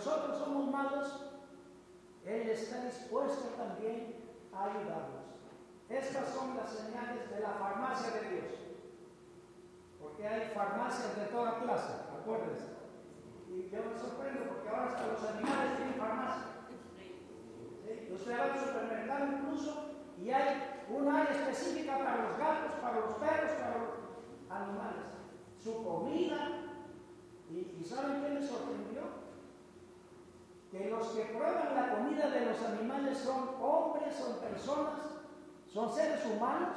nosotros somos malos, Él está dispuesto también a ayudarnos. Estas son las señales de la farmacia de Dios. Porque hay farmacias de toda clase, acuérdense. Y yo me sorprendo porque ahora hasta los animales tienen farmacia. Usted va al supermercado incluso y hay un área específica para los gatos, para los perros, para los animales. Su comida. ¿Y, saben qué me sorprendió? Que los que prueban la comida de los animales son hombres, son personas, son seres humanos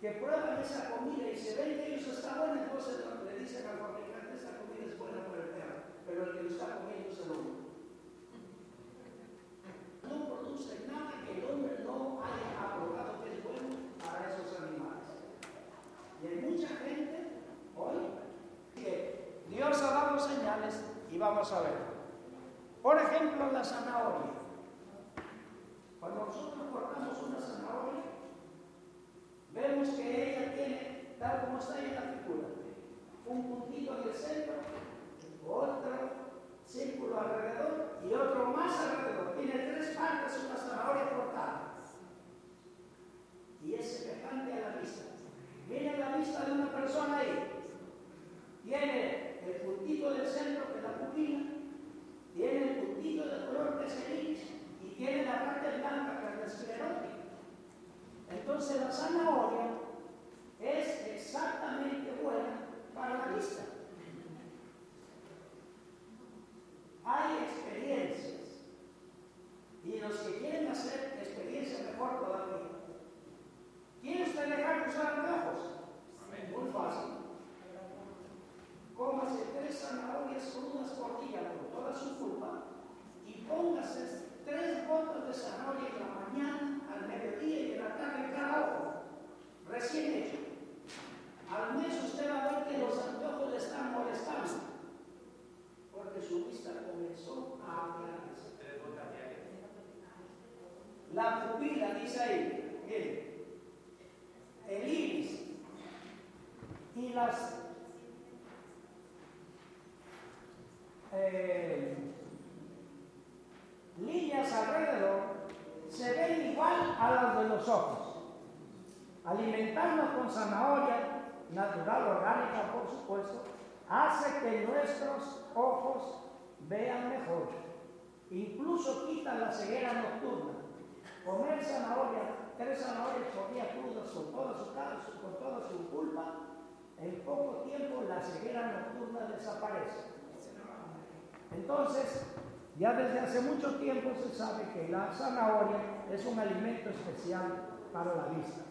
que prueban esa comida y se ven que ellos está buena, entonces le dicen al fabricante, esta comida es buena para el perro, pero el que lo está comiendo el hombre. No produce nada que el hombre no haya aprobado que es bueno para esos animales. Y hay mucha gente hoy que Dios ha dado señales y vamos a ver. Por ejemplo, la zanahoria. Cuando nosotros cortamos una zanahoria, vemos que ella tiene, tal como está en la figura, un puntito en el centro, otro círculo alrededor y otro más alrededor. Tiene tres partes una zanahoria cortada. Y es semejante a la vista. Viene la vista de una persona ahí. Tiene el puntito del centro que la pupila, tiene el puntito de color que es el y tiene la parte blanca que es la esclerótica. Entonces la zanahoria es exactamente buena para la vista. Hay experiencias y los que quieren hacer experiencia mejor todavía. ¿Quiere usted dejar de usar anteojos? Muy fácil. Cómase tres zanahorias con unas tortillas con toda su culpa y póngase tres gotas de zanahoria en la mañana, al mediodía y en la tarde cada ojo, recién hecho. Al mes usted va a ver que los anteojos le están molestando, porque su vista comenzó a aclararse. La pupila, dice ahí, miren, el iris y las eh, líneas alrededor se ven igual a las de los ojos. Alimentarnos con zanahoria natural, orgánica, por supuesto, hace que nuestros ojos vean mejor. Incluso quita la ceguera nocturna. Comer zanahoria, tres zanahorias por día crudas con toda su, con toda su culpa, en poco tiempo la ceguera nocturna desaparece. Entonces, ya desde hace mucho tiempo se sabe que la zanahoria es un alimento especial para la vista.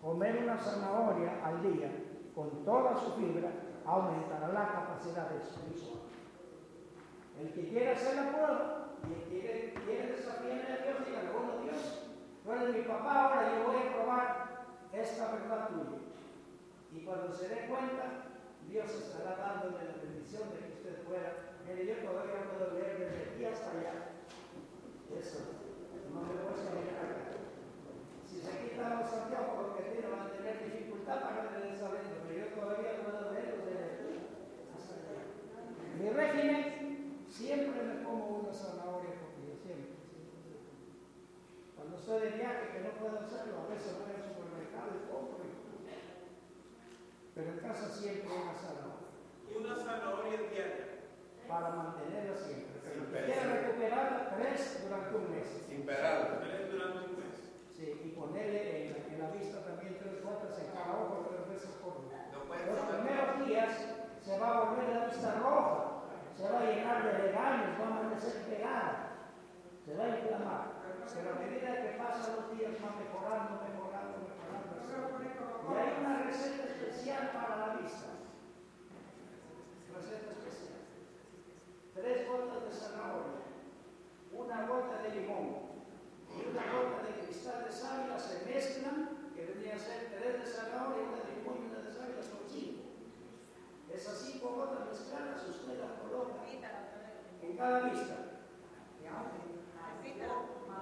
Comer una zanahoria al día con toda su fibra aumentará la capacidad de visual. El que quiere hacer la prueba y el que quiere, desafiar a Dios, diga, bueno Dios, tú eres mi papá, ahora yo voy a probar esta verdad tuya. Y cuando se dé cuenta, Dios estará dándole la bendición de que usted pueda Mire, yo todavía puedo leer desde aquí hasta allá. Eso, no me cuesta mirar acá. Si se quita los Santiago porque tiene, van a tener dificultad para esa pero yo todavía puedo leer desde aquí hasta allá. Mi régimen siempre me como una zanahoria por día, siempre, Cuando estoy de viaje, que no puedo hacerlo, a veces voy al supermercado y compro. Pero en casa siempre una zanahoria. Y una zanahoria diaria para mantenerla siempre. Pero quiere recuperarla tres durante un mes. Sin. Tres durante un mes. Sí, y ponerle en, la vista también tres gotas en cada ojo tres veces por día. Los primeros días se va a volver la vista roja, se va a llenar de regaños, va a amanecer pegada, se va a inflamar. Pero a medida que pasan los días va mejorando, mejorando, mejorando. Y hay una receta especial para la vista. Receta tres gotas de zanahoria, una gota de limón y una gota de cristal de sábila se mezclan, que vendría a ser tres de zanahoria, una de limón y una de sábila son cinco. Esas cinco gotas mezcladas usted las coloca en cada vista.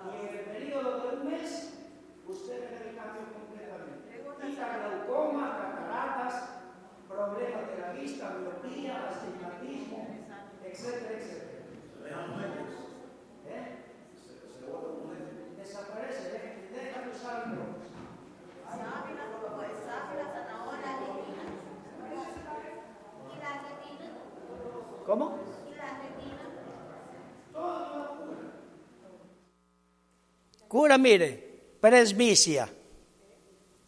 Y en el periodo de un mes, usted ve el cambio completamente. Quita glaucoma, cataratas, problemas de la vista, miopía, astigmatismo etcétera, etcétera. ¿Eh? Desaparece, de usar drogas. ¿Cómo? Cura, mire, presbicia.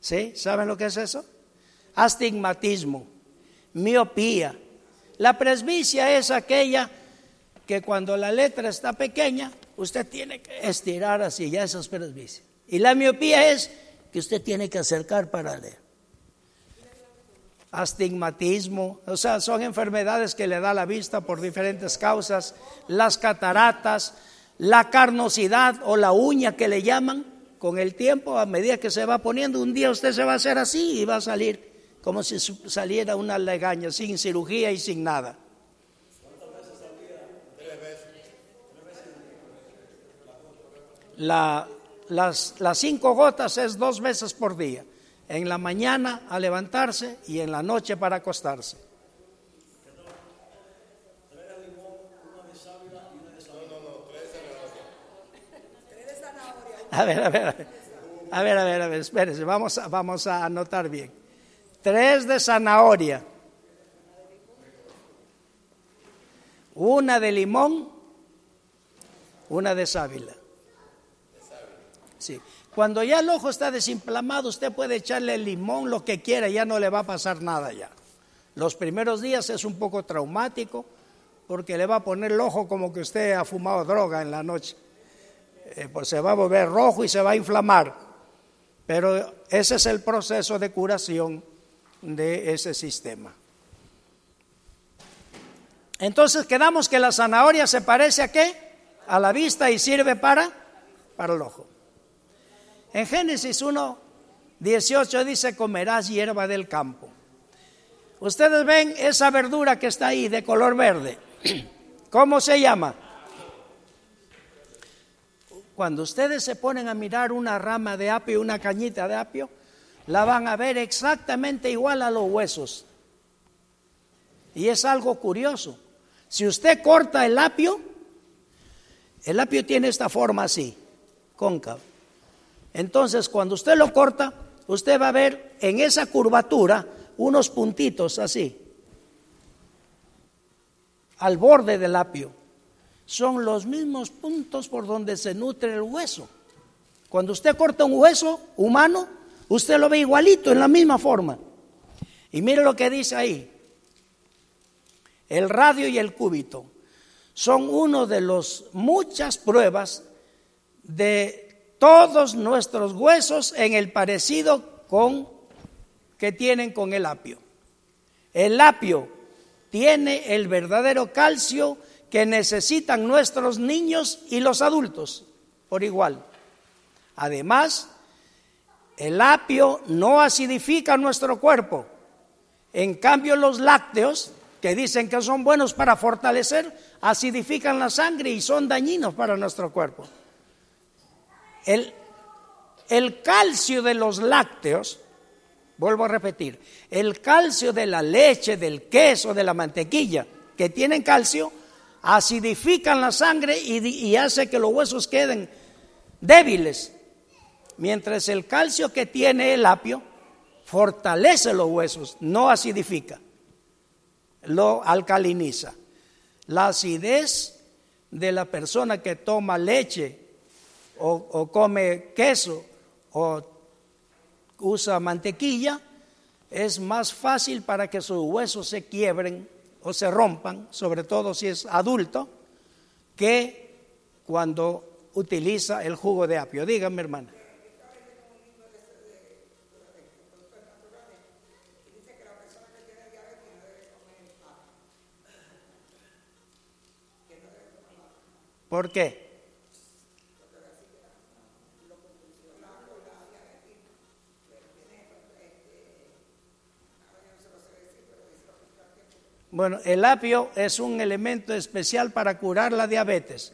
¿Sí? ¿Saben lo que es eso? Astigmatismo, miopía. La presbicia es aquella que cuando la letra está pequeña, usted tiene que estirar así, ya eso es presbicia. Y la miopía es que usted tiene que acercar para leer. Astigmatismo, o sea, son enfermedades que le da la vista por diferentes causas, las cataratas, la carnosidad o la uña que le llaman, con el tiempo, a medida que se va poniendo, un día usted se va a hacer así y va a salir como si saliera una legaña, sin cirugía y sin nada. La, las, las cinco gotas es dos veces por día, en la mañana a levantarse y en la noche para acostarse. A ver, a ver, a ver, a ver, a ver, espérese, vamos a, vamos a anotar bien. Tres de zanahoria, una de limón, una de sábila. Sí. Cuando ya el ojo está desinflamado, usted puede echarle limón, lo que quiera, ya no le va a pasar nada ya. Los primeros días es un poco traumático porque le va a poner el ojo como que usted ha fumado droga en la noche. Eh, pues se va a volver rojo y se va a inflamar. Pero ese es el proceso de curación de ese sistema. Entonces quedamos que la zanahoria se parece a qué? A la vista y sirve para, para el ojo. En Génesis 1, 18 dice, comerás hierba del campo. Ustedes ven esa verdura que está ahí de color verde. ¿Cómo se llama? Cuando ustedes se ponen a mirar una rama de apio, una cañita de apio, la van a ver exactamente igual a los huesos. Y es algo curioso. Si usted corta el apio, el apio tiene esta forma así, cóncavo. Entonces, cuando usted lo corta, usted va a ver en esa curvatura unos puntitos así, al borde del apio son los mismos puntos por donde se nutre el hueso. Cuando usted corta un hueso humano, usted lo ve igualito, en la misma forma. Y mire lo que dice ahí. El radio y el cúbito son uno de las muchas pruebas de todos nuestros huesos en el parecido con que tienen con el apio. El apio tiene el verdadero calcio que necesitan nuestros niños y los adultos por igual. Además, el apio no acidifica nuestro cuerpo. En cambio, los lácteos, que dicen que son buenos para fortalecer, acidifican la sangre y son dañinos para nuestro cuerpo. El, el calcio de los lácteos, vuelvo a repetir, el calcio de la leche, del queso, de la mantequilla, que tienen calcio, acidifican la sangre y, hace que los huesos queden débiles. Mientras el calcio que tiene el apio fortalece los huesos, no acidifica, lo alcaliniza. La acidez de la persona que toma leche o, come queso o usa mantequilla es más fácil para que sus huesos se quiebren o se rompan, sobre todo si es adulto, que cuando utiliza el jugo de apio. Dígame, hermana. ¿Por qué? Bueno, el apio es un elemento especial para curar la diabetes.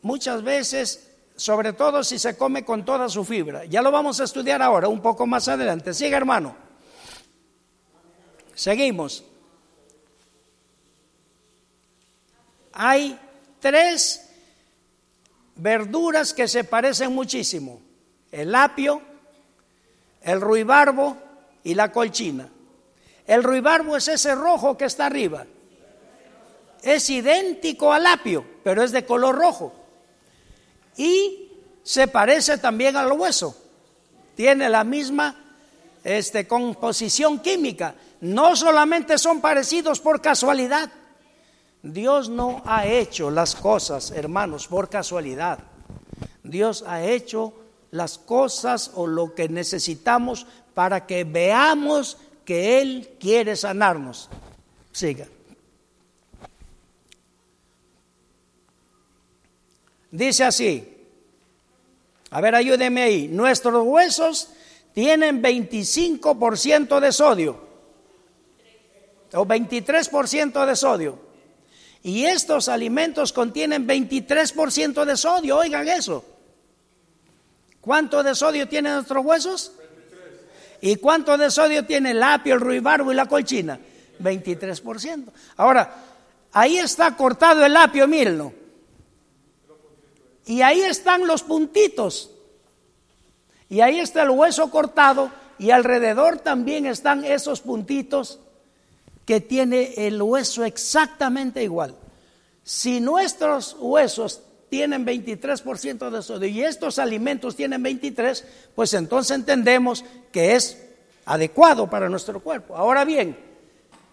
Muchas veces, sobre todo si se come con toda su fibra. Ya lo vamos a estudiar ahora, un poco más adelante. Sigue, hermano. Seguimos. Hay tres verduras que se parecen muchísimo. El apio, el ruibarbo y la colchina. El ruibarbo es ese rojo que está arriba. Es idéntico al apio, pero es de color rojo. Y se parece también al hueso. Tiene la misma este, composición química. No solamente son parecidos por casualidad. Dios no ha hecho las cosas, hermanos, por casualidad. Dios ha hecho las cosas o lo que necesitamos para que veamos que Él quiere sanarnos. Siga. Dice así, a ver, ayúdeme ahí, nuestros huesos tienen 25% de sodio, o 23% de sodio, y estos alimentos contienen 23% de sodio, oigan eso. ¿Cuánto de sodio tienen nuestros huesos? ¿Y cuánto de sodio tiene el apio, el ruibarbo y la colchina? 23%. Ahora, ahí está cortado el apio, mírenlo. Y ahí están los puntitos. Y ahí está el hueso cortado y alrededor también están esos puntitos que tiene el hueso exactamente igual. Si nuestros huesos tienen 23% de sodio y estos alimentos tienen 23, pues entonces entendemos que es adecuado para nuestro cuerpo. Ahora bien,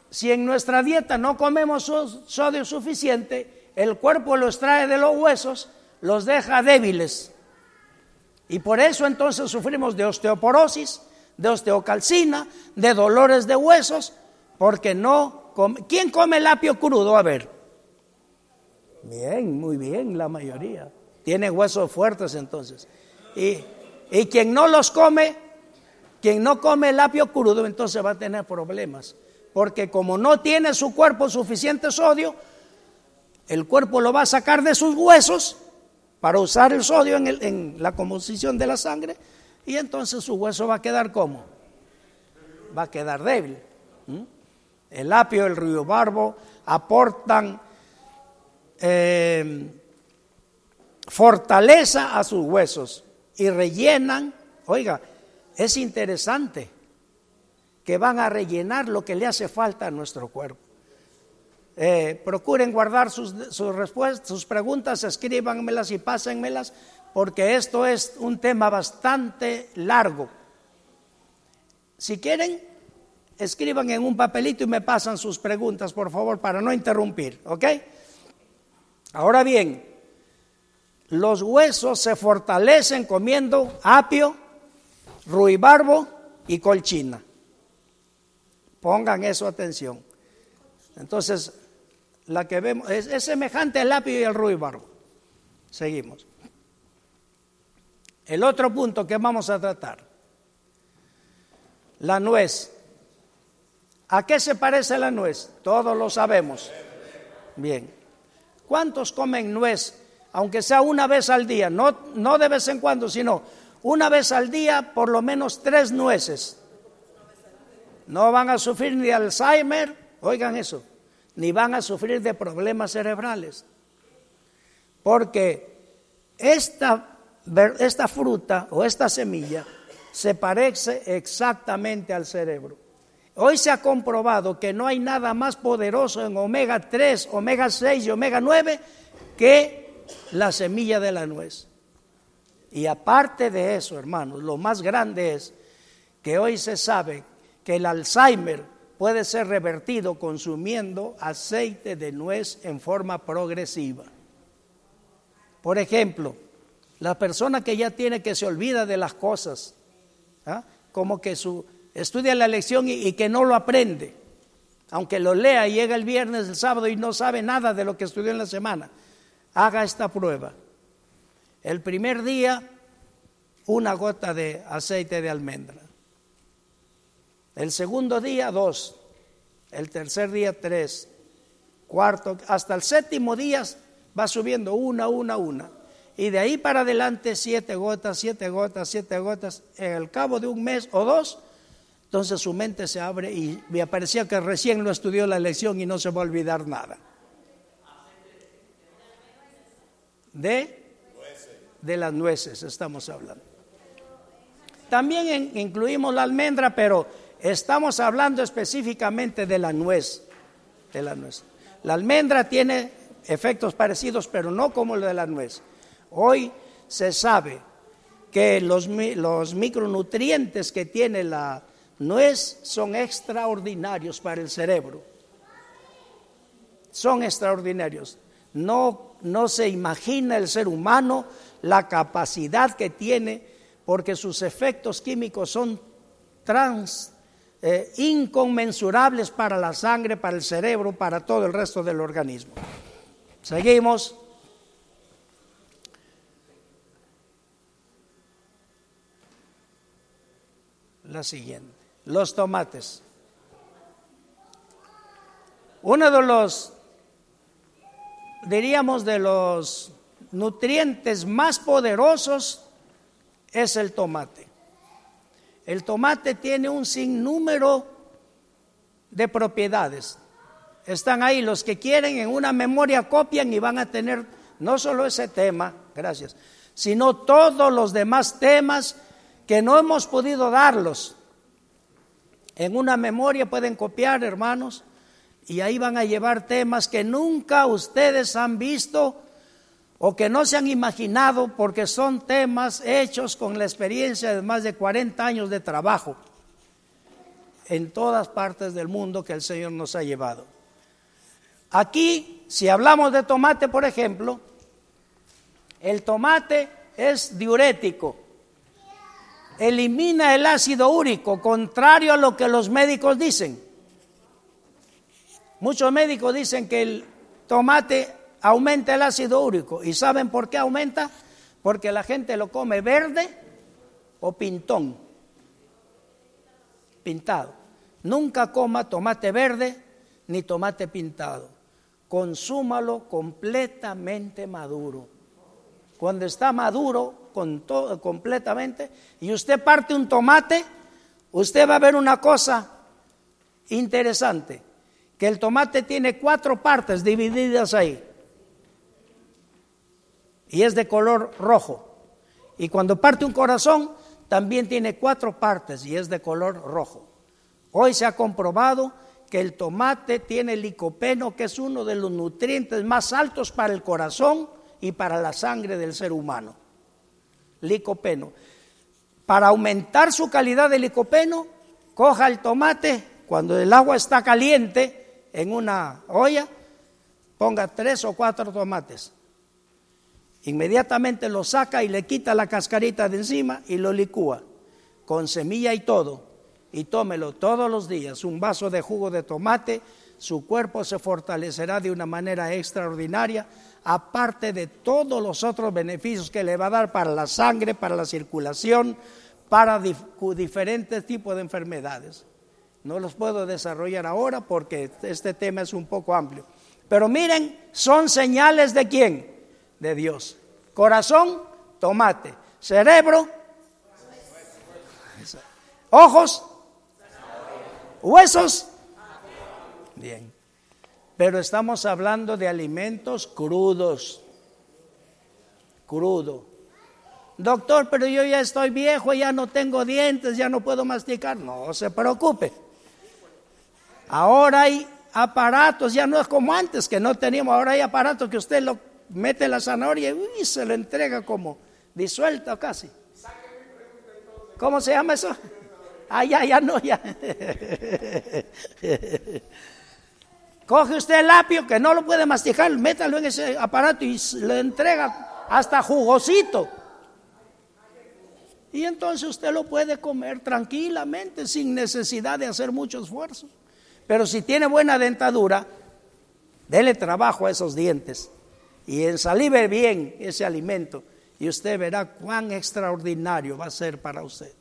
si en nuestra dieta no comemos sodio suficiente, el cuerpo lo extrae de los huesos, los deja débiles. Y por eso entonces sufrimos de osteoporosis, de osteocalcina, de dolores de huesos, porque no... ¿Quién come el apio crudo? A ver. Bien, muy bien, la mayoría. Tiene huesos fuertes entonces. Y, y quien no los come, quien no come el apio crudo, entonces va a tener problemas. Porque como no tiene su cuerpo suficiente sodio, el cuerpo lo va a sacar de sus huesos para usar el sodio en, en la composición de la sangre y entonces su hueso va a quedar como? Va a quedar débil. El apio, el río barbo aportan eh, fortaleza a sus huesos y rellenan, oiga, es interesante que van a rellenar lo que le hace falta a nuestro cuerpo. Eh, procuren guardar sus, sus respuestas, sus preguntas, escríbanmelas y pásenmelas, porque esto es un tema bastante largo. Si quieren, escriban en un papelito y me pasan sus preguntas, por favor, para no interrumpir, ¿ok? Ahora bien, los huesos se fortalecen comiendo apio, ruibarbo y colchina. Pongan eso atención. Entonces, la que vemos es, semejante al apio y al ruibarbo. Seguimos. El otro punto que vamos a tratar, la nuez. ¿A qué se parece la nuez? Todos lo sabemos. Bien. ¿Cuántos comen nuez? Aunque sea una vez al día, no, no de vez en cuando, sino una vez al día, por lo menos tres nueces. No van a sufrir ni Alzheimer, oigan eso, ni van a sufrir de problemas cerebrales. Porque esta, esta fruta o esta semilla se parece exactamente al cerebro. Hoy se ha comprobado que no hay nada más poderoso en omega 3, omega 6 y omega 9 que la semilla de la nuez. Y aparte de eso, hermanos, lo más grande es que hoy se sabe que el Alzheimer puede ser revertido consumiendo aceite de nuez en forma progresiva. Por ejemplo, la persona que ya tiene que se olvida de las cosas, ¿ah? como que su estudia la lección y, que no lo aprende, aunque lo lea y llega el viernes, el sábado y no sabe nada de lo que estudió en la semana, haga esta prueba. El primer día, una gota de aceite de almendra. El segundo día, dos. el tercer día tres, cuarto, hasta el séptimo día va subiendo una, una, una. Y de ahí para adelante siete gotas, siete gotas, siete gotas. En el cabo de un mes o dos, entonces su mente se abre y me parecía que recién lo estudió la lección y no se va a olvidar nada. De, de las nueces estamos hablando. También incluimos la almendra, pero estamos hablando específicamente de la nuez. De la nuez. La almendra tiene efectos parecidos, pero no como el de la nuez. Hoy se sabe que los, los micronutrientes que tiene la nuez son extraordinarios para el cerebro. Son extraordinarios. No, no se imagina el ser humano la capacidad que tiene porque sus efectos químicos son trans, eh, inconmensurables para la sangre, para el cerebro, para todo el resto del organismo. Seguimos. La siguiente, los tomates. Uno de los, diríamos, de los nutrientes más poderosos es el tomate. El tomate tiene un sinnúmero de propiedades. Están ahí los que quieren en una memoria copian y van a tener no solo ese tema, gracias, sino todos los demás temas que no hemos podido darlos. En una memoria pueden copiar, hermanos, y ahí van a llevar temas que nunca ustedes han visto o que no se han imaginado porque son temas hechos con la experiencia de más de 40 años de trabajo en todas partes del mundo que el Señor nos ha llevado. Aquí, si hablamos de tomate, por ejemplo, el tomate es diurético, elimina el ácido úrico, contrario a lo que los médicos dicen. Muchos médicos dicen que el tomate aumenta el ácido úrico. ¿Y saben por qué aumenta? Porque la gente lo come verde o pintón. Pintado. Nunca coma tomate verde ni tomate pintado. Consúmalo completamente maduro. Cuando está maduro completamente y usted parte un tomate, usted va a ver una cosa interesante, que el tomate tiene cuatro partes divididas ahí y es de color rojo. Y cuando parte un corazón, también tiene cuatro partes y es de color rojo. Hoy se ha comprobado que el tomate tiene licopeno, que es uno de los nutrientes más altos para el corazón y para la sangre del ser humano. Licopeno. Para aumentar su calidad de licopeno, coja el tomate cuando el agua está caliente en una olla, ponga tres o cuatro tomates Inmediatamente lo saca y le quita la cascarita de encima y lo licúa con semilla y todo. Y tómelo todos los días, un vaso de jugo de tomate, su cuerpo se fortalecerá de una manera extraordinaria, aparte de todos los otros beneficios que le va a dar para la sangre, para la circulación, para diferentes tipos de enfermedades. No los puedo desarrollar ahora porque este tema es un poco amplio. Pero miren, son señales de quién? de Dios. Corazón, tomate. Cerebro, ojos, huesos. Pero estamos hablando de alimentos crudos. Crudo. Doctor, pero yo ya estoy viejo, ya no tengo dientes, ya no puedo masticar. No se preocupe. Ahora hay aparatos, ya no es como antes que no teníamos, ahora hay aparatos que usted lo mete la zanahoria y se lo entrega como disuelta casi. ¿Cómo se llama eso? Ah, ya, ya no, ya. Coge usted el apio que no lo puede masticar, métalo en ese aparato y le entrega hasta jugosito. Y entonces usted lo puede comer tranquilamente sin necesidad de hacer mucho esfuerzo. Pero si tiene buena dentadura, dele trabajo a esos dientes y ensalive bien ese alimento y usted verá cuán extraordinario va a ser para usted.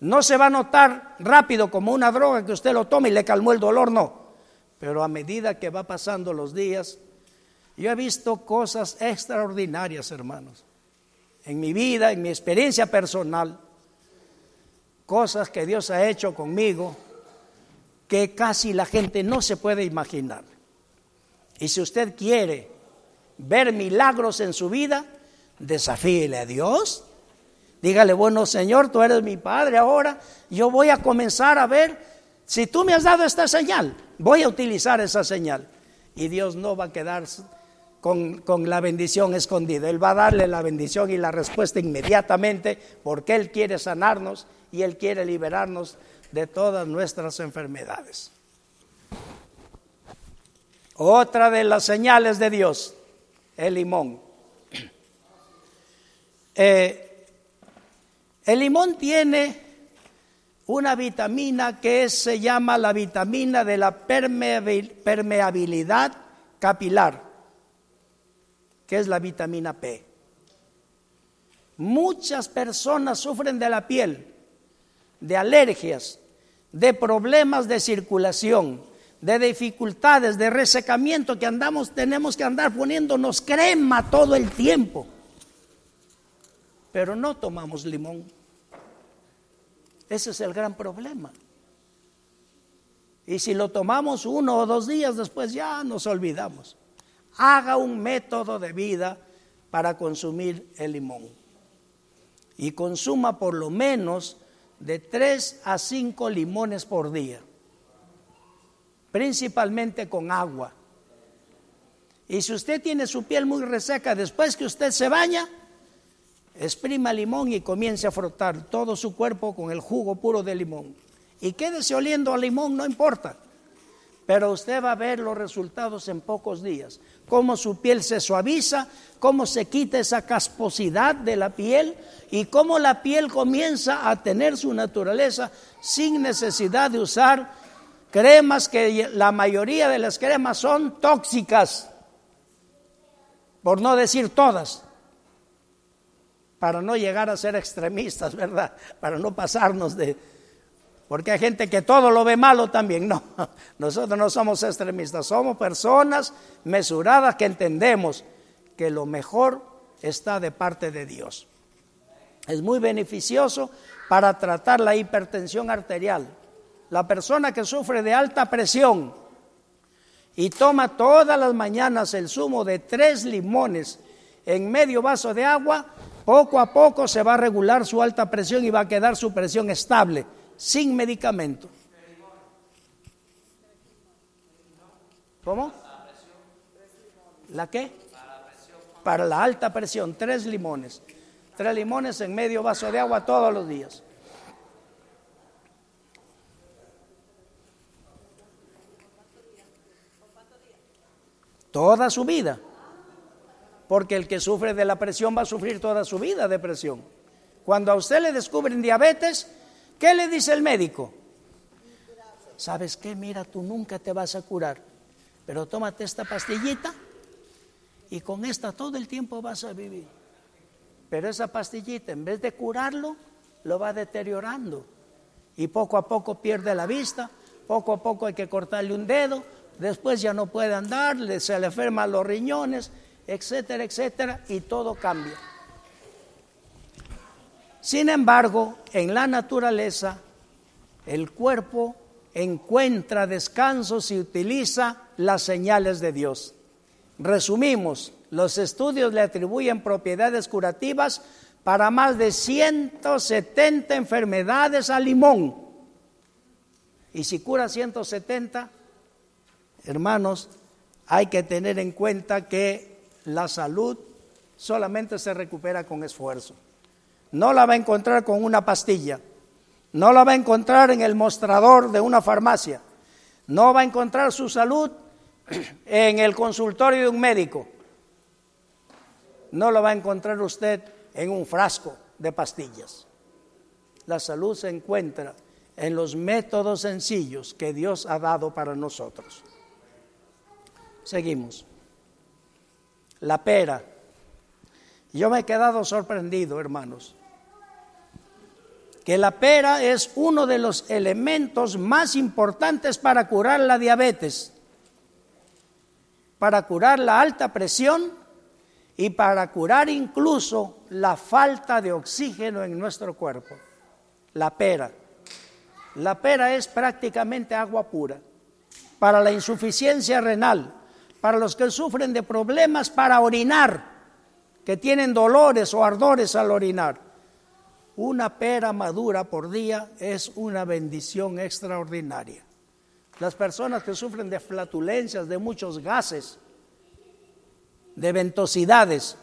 No se va a notar rápido como una droga que usted lo tome y le calmó el dolor, no. Pero a medida que va pasando los días, yo he visto cosas extraordinarias, hermanos. En mi vida, en mi experiencia personal, cosas que Dios ha hecho conmigo que casi la gente no se puede imaginar. Y si usted quiere ver milagros en su vida, desafíele a Dios. Dígale, bueno Señor, tú eres mi Padre ahora, yo voy a comenzar a ver, si tú me has dado esta señal, voy a utilizar esa señal. Y Dios no va a quedar con, con, la bendición escondida, Él va a darle la bendición y la respuesta inmediatamente porque Él quiere sanarnos y Él quiere liberarnos de todas nuestras enfermedades. Otra de las señales de Dios, el limón. Eh, el limón tiene una vitamina que se llama la vitamina de la permeabilidad capilar, que es la vitamina P. Muchas personas sufren de la piel, de alergias, de problemas de circulación, de dificultades, de resecamiento que andamos, tenemos que andar poniéndonos crema todo el tiempo pero no tomamos limón. Ese es el gran problema. Y si lo tomamos uno o dos días después, ya nos olvidamos. Haga un método de vida para consumir el limón. Y consuma por lo menos de tres a cinco limones por día. Principalmente con agua. Y si usted tiene su piel muy reseca después que usted se baña, exprima limón y comience a frotar todo su cuerpo con el jugo puro de limón. Y quédese oliendo a limón, no importa. Pero usted va a ver los resultados en pocos días. Cómo su piel se suaviza, cómo se quita esa casposidad de la piel y cómo la piel comienza a tener su naturaleza sin necesidad de usar cremas que la mayoría de las cremas son tóxicas, por no decir todas para no llegar a ser extremistas, ¿verdad? Para no pasarnos de... Porque hay gente que todo lo ve malo también. No, nosotros no somos extremistas, somos personas mesuradas que entendemos que lo mejor está de parte de Dios. Es muy beneficioso para tratar la hipertensión arterial. La persona que sufre de alta presión y toma todas las mañanas el zumo de tres limones en medio vaso de agua, poco a poco se va a regular su alta presión y va a quedar su presión estable, sin medicamento. ¿Cómo? ¿La qué? Para la alta presión, tres limones. Tres limones en medio vaso de agua todos los días. Toda su vida porque el que sufre de la presión va a sufrir toda su vida de presión. Cuando a usted le descubren diabetes, ¿qué le dice el médico? ¿Sabes qué? Mira, tú nunca te vas a curar, pero tómate esta pastillita y con esta todo el tiempo vas a vivir. Pero esa pastillita, en vez de curarlo, lo va deteriorando. Y poco a poco pierde la vista, poco a poco hay que cortarle un dedo, después ya no puede andar, se le enferman los riñones, etcétera, etcétera, y todo cambia. Sin embargo, en la naturaleza, el cuerpo encuentra descanso si utiliza las señales de Dios. Resumimos, los estudios le atribuyen propiedades curativas para más de 170 enfermedades al limón. Y si cura 170, hermanos, hay que tener en cuenta que la salud solamente se recupera con esfuerzo. No la va a encontrar con una pastilla, no la va a encontrar en el mostrador de una farmacia, no va a encontrar su salud en el consultorio de un médico, no la va a encontrar usted en un frasco de pastillas. La salud se encuentra en los métodos sencillos que Dios ha dado para nosotros. Seguimos la pera. Yo me he quedado sorprendido, hermanos, que la pera es uno de los elementos más importantes para curar la diabetes. para curar la alta presión y para curar incluso la falta de oxígeno en nuestro cuerpo. La pera. La pera es prácticamente agua pura. Para la insuficiencia renal, para los que sufren de problemas para orinar, que tienen dolores o ardores al orinar. Una pera madura por día es una bendición extraordinaria. Las personas que sufren de flatulencias, de muchos gases, de ventosidades,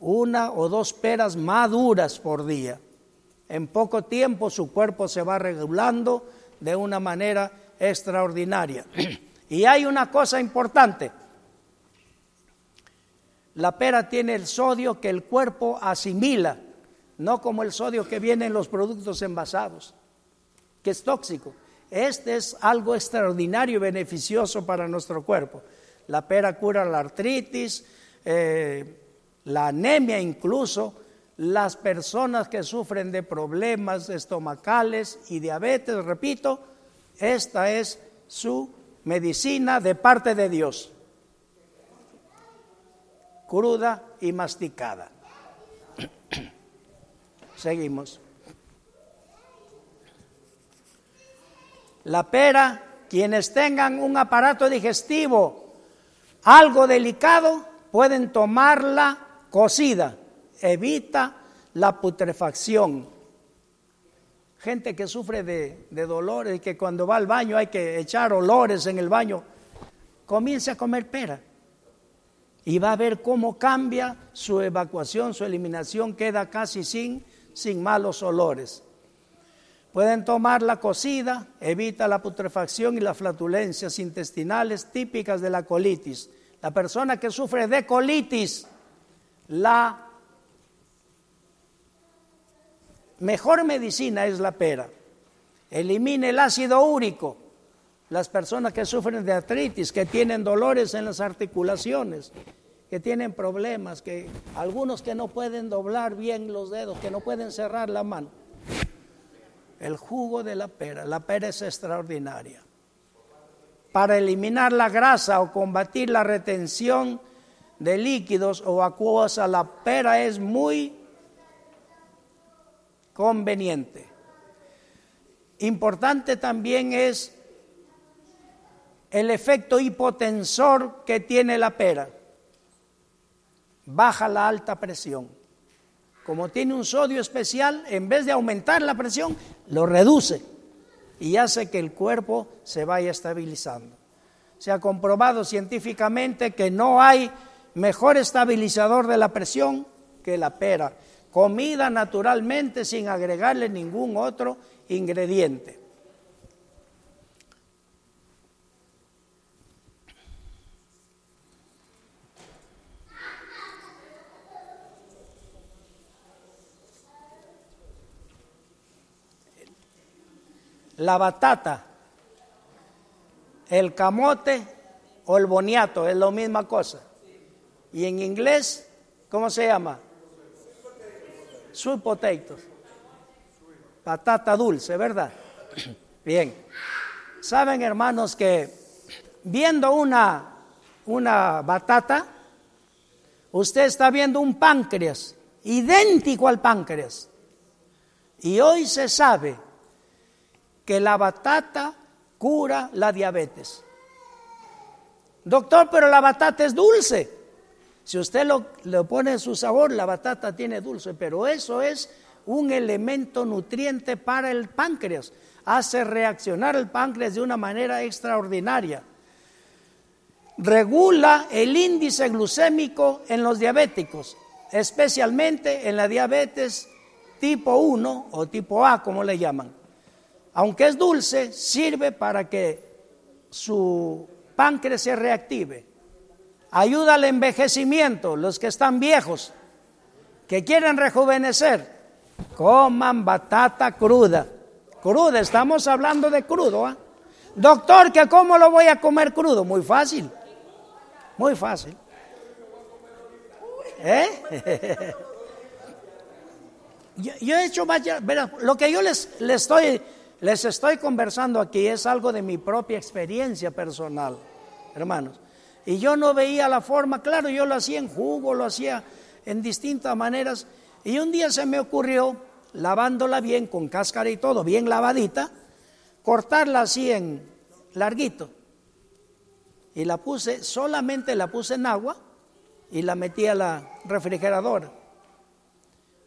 una o dos peras maduras por día. En poco tiempo su cuerpo se va regulando de una manera extraordinaria. Y hay una cosa importante. La pera tiene el sodio que el cuerpo asimila, no como el sodio que viene en los productos envasados, que es tóxico. Este es algo extraordinario y beneficioso para nuestro cuerpo. La pera cura la artritis, eh, la anemia incluso, las personas que sufren de problemas estomacales y diabetes, repito, esta es su medicina de parte de Dios cruda y masticada. Seguimos. La pera, quienes tengan un aparato digestivo algo delicado, pueden tomarla cocida. Evita la putrefacción. Gente que sufre de, de dolores, que cuando va al baño hay que echar olores en el baño, comience a comer pera y va a ver cómo cambia su evacuación, su eliminación, queda casi sin, sin malos olores. Pueden tomar la cocida, evita la putrefacción y las flatulencias intestinales típicas de la colitis. La persona que sufre de colitis, la mejor medicina es la pera. Elimina el ácido úrico. Las personas que sufren de artritis, que tienen dolores en las articulaciones, que tienen problemas, que algunos que no pueden doblar bien los dedos, que no pueden cerrar la mano. El jugo de la pera, la pera es extraordinaria. Para eliminar la grasa o combatir la retención de líquidos o acuosa, la pera es muy conveniente. Importante también es el efecto hipotensor que tiene la pera baja la alta presión. Como tiene un sodio especial, en vez de aumentar la presión, lo reduce y hace que el cuerpo se vaya estabilizando. Se ha comprobado científicamente que no hay mejor estabilizador de la presión que la pera, comida naturalmente sin agregarle ningún otro ingrediente. La batata, el camote o el boniato, es la misma cosa. Y en inglés, ¿cómo se llama? Sweet potatoes. Patata dulce, ¿verdad? Bien. Saben, hermanos, que viendo una, una batata, usted está viendo un páncreas, idéntico al páncreas. Y hoy se sabe que la batata cura la diabetes. Doctor, pero la batata es dulce. Si usted lo, le pone su sabor, la batata tiene dulce, pero eso es un elemento nutriente para el páncreas. Hace reaccionar el páncreas de una manera extraordinaria. Regula el índice glucémico en los diabéticos, especialmente en la diabetes tipo 1 o tipo A, como le llaman aunque es dulce, sirve para que su páncreas se reactive. Ayuda al envejecimiento, los que están viejos, que quieren rejuvenecer, coman batata cruda. Cruda, estamos hablando de crudo. ¿ah? Doctor, ¿que cómo lo voy a comer crudo? Muy fácil, muy fácil. ¿Eh? yo, he hecho lo que yo les estoy les estoy conversando aquí es algo de mi propia experiencia personal, hermanos. Y yo no veía la forma, claro, yo lo hacía en jugo, lo hacía en distintas maneras. Y un día se me ocurrió, lavándola bien, con cáscara y todo, bien lavadita, cortarla así en larguito. Y la puse, solamente la puse en agua y la metí a la refrigeradora.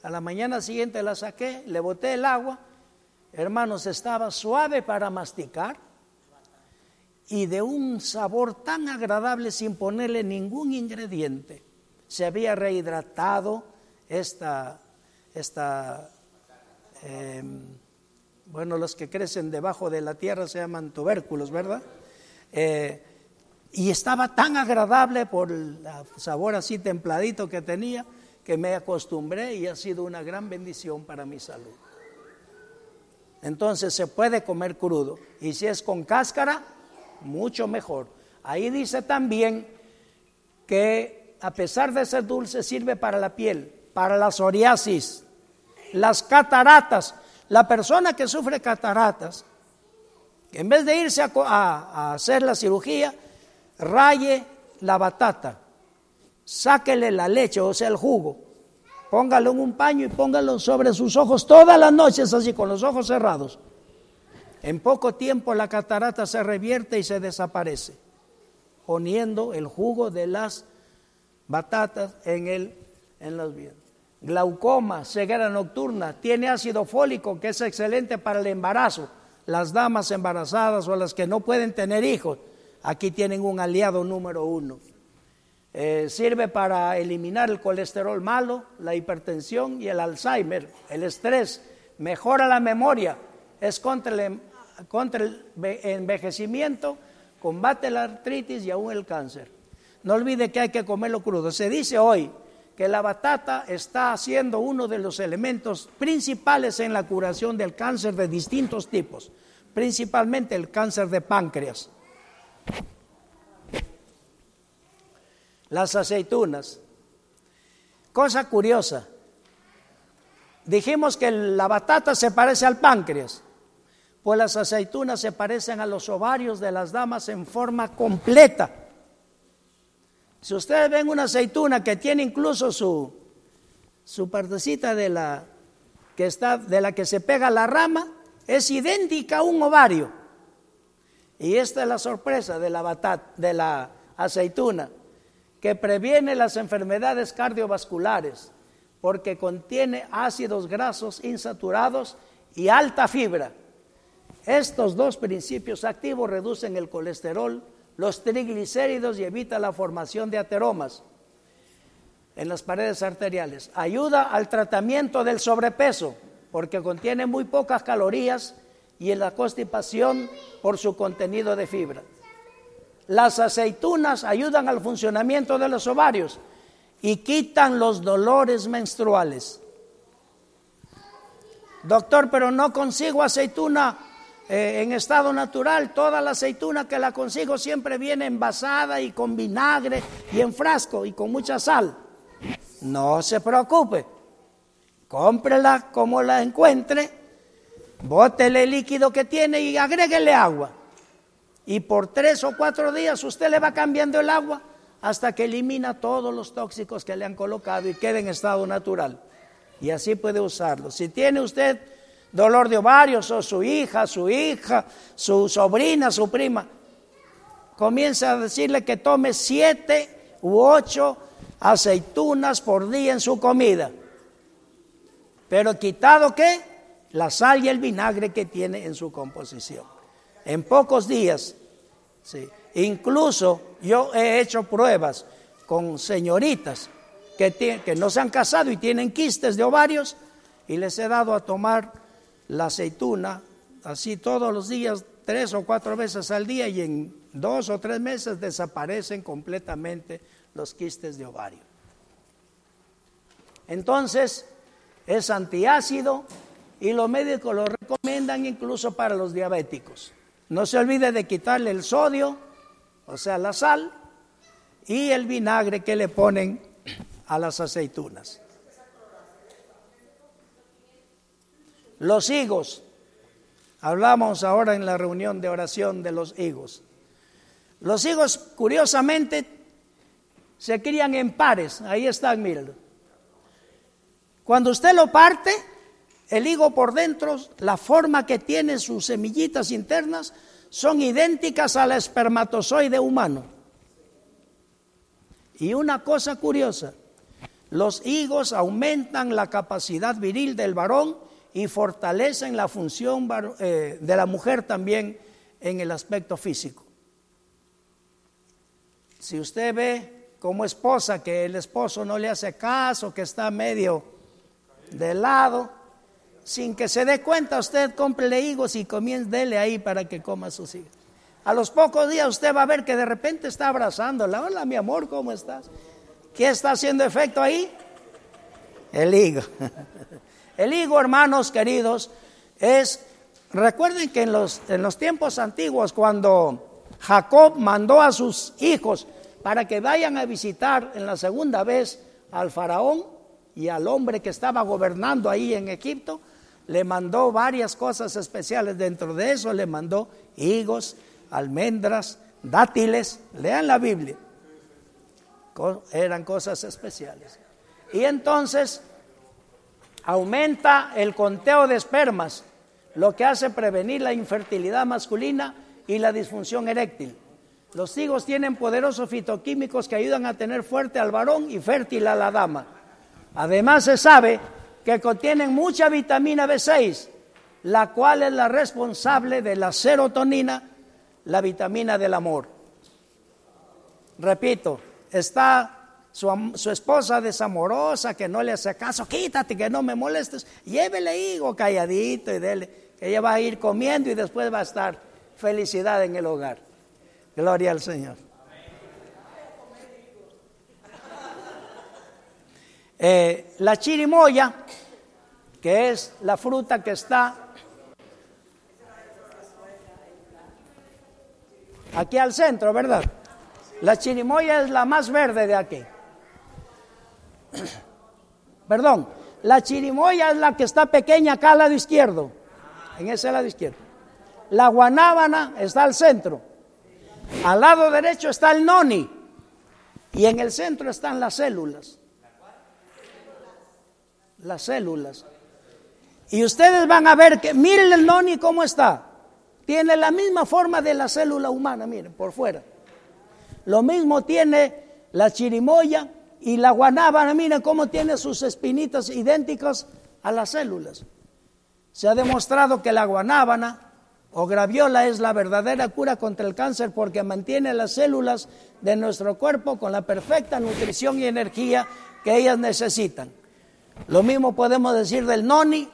A la mañana siguiente la saqué, le boté el agua. Hermanos, estaba suave para masticar y de un sabor tan agradable sin ponerle ningún ingrediente. Se había rehidratado esta, esta em, bueno, los que crecen debajo de la tierra se llaman tubérculos, ¿verdad? Eh, y estaba tan agradable por el sabor así templadito que tenía que me acostumbré y ha sido una gran bendición para mi salud. Entonces se puede comer crudo y si es con cáscara, mucho mejor. Ahí dice también que a pesar de ser dulce sirve para la piel, para la psoriasis, las cataratas. La persona que sufre cataratas, en vez de irse a, hacer la cirugía, raye la batata, sáquele la leche, o sea, el jugo, póngalo en un paño y póngalo sobre sus ojos todas las noches así, con los ojos cerrados. En poco tiempo la catarata se revierte y se desaparece, poniendo el jugo de las batatas en, el, en los bienes. Glaucoma, ceguera nocturna, tiene ácido fólico que es excelente para el embarazo. Las damas embarazadas o las que no pueden tener hijos, aquí tienen un aliado número uno. Eh, sirve para eliminar el colesterol malo, la hipertensión y el Alzheimer, el estrés, mejora la memoria, es contra el contra el envejecimiento, combate la artritis y aún el cáncer. No olvide que hay que comerlo crudo. Se dice hoy que la batata está siendo uno de los elementos principales en la curación del cáncer de distintos tipos, principalmente el cáncer de páncreas. Las aceitunas. Cosa curiosa. Dijimos que la batata se parece al páncreas pues las aceitunas se parecen a los ovarios de las damas en forma completa. Si ustedes ven una aceituna que tiene incluso su, su partecita de la que está de la que se pega la rama, es idéntica a un ovario. Y esta es la sorpresa de la batat, de la aceituna, que previene las enfermedades cardiovasculares, porque contiene ácidos grasos insaturados y alta fibra. Estos dos principios activos reducen el colesterol, los triglicéridos y evita la formación de ateromas en las paredes arteriales. Ayuda al tratamiento del sobrepeso porque contiene muy pocas calorías y en la constipación por su contenido de fibra. Las aceitunas ayudan al funcionamiento de los ovarios y quitan los dolores menstruales. Doctor, pero no consigo aceituna eh, en estado natural, toda la aceituna que la consigo siempre viene envasada y con vinagre y en frasco y con mucha sal. No se preocupe, cómprela como la encuentre, bótele el líquido que tiene y agréguele agua. Y por tres o cuatro días usted le va cambiando el agua hasta que elimina todos los tóxicos que le han colocado y quede en estado natural. Y así puede usarlo. Si tiene usted dolor de ovarios o su hija, su hija, su sobrina, su prima, comienza a decirle que tome siete u ocho aceitunas por día en su comida. Pero quitado qué? La sal y el vinagre que tiene en su composición. En pocos días, sí. Incluso yo he hecho pruebas con señoritas que, que no se han casado y tienen quistes de ovarios y les he dado a tomar la aceituna, así todos los días, tres o cuatro veces al día, y en dos o tres meses desaparecen completamente los quistes de ovario. Entonces, es antiácido y los médicos lo recomiendan incluso para los diabéticos. No se olvide de quitarle el sodio, o sea, la sal, y el vinagre que le ponen a las aceitunas. Los higos. Hablamos ahora en la reunión de oración de los higos. Los higos, curiosamente, se crían en pares. Ahí están, mírenlo. Cuando usted lo parte, el higo por dentro, la forma que tiene sus semillitas internas, son idénticas al espermatozoide humano. Y una cosa curiosa, los higos aumentan la capacidad viril del varón y fortalecen la función eh, de la mujer también en el aspecto físico. Si usted ve como esposa que el esposo no le hace caso, que está medio de lado, sin que se dé cuenta, usted cómprele higos y comience, dele ahí para que coma sus higos. A los pocos días usted va a ver que de repente está abrazándola. Hola, mi amor, ¿cómo estás? ¿Qué está haciendo efecto ahí? El higo. El higo, hermanos queridos, es, recuerden que en los, en los tiempos antiguos, cuando Jacob mandó a sus hijos para que vayan a visitar en la segunda vez al faraón y al hombre que estaba gobernando ahí en Egipto, le mandó varias cosas especiales. Dentro de eso le mandó higos, almendras, dátiles. Lean la Biblia. Eran cosas especiales. Y entonces aumenta el conteo de espermas, lo que hace prevenir la infertilidad masculina y la disfunción eréctil. Los higos tienen poderosos fitoquímicos que ayudan a tener fuerte al varón y fértil a la dama. Además se sabe que contienen mucha vitamina B6, la cual es la responsable de la serotonina, la vitamina del amor. Repito, está su, esposa desamorosa que no le hace caso, quítate que no me molestes, llévele higo calladito y dele, que ella va a ir comiendo y después va a estar felicidad en el hogar. Gloria al Señor. Eh, la chirimoya, que es la fruta que está aquí al centro, ¿verdad? La chirimoya es la más verde de aquí. Perdón, la chirimoya es la que está pequeña acá al lado izquierdo, en ese lado izquierdo. La guanábana está al centro. Al lado derecho está el noni. Y en el centro están las células. Las células. Y ustedes van a ver que, miren el noni cómo está. Tiene la misma forma de la célula humana, miren, por fuera. Lo mismo tiene la chirimoya y la guanábana, miren cómo tiene sus espinitas idénticas a las células. Se ha demostrado que la guanábana o graviola es la verdadera cura contra el cáncer porque mantiene las células de nuestro cuerpo con la perfecta nutrición y energía que ellas necesitan. Lo mismo podemos decir del noni,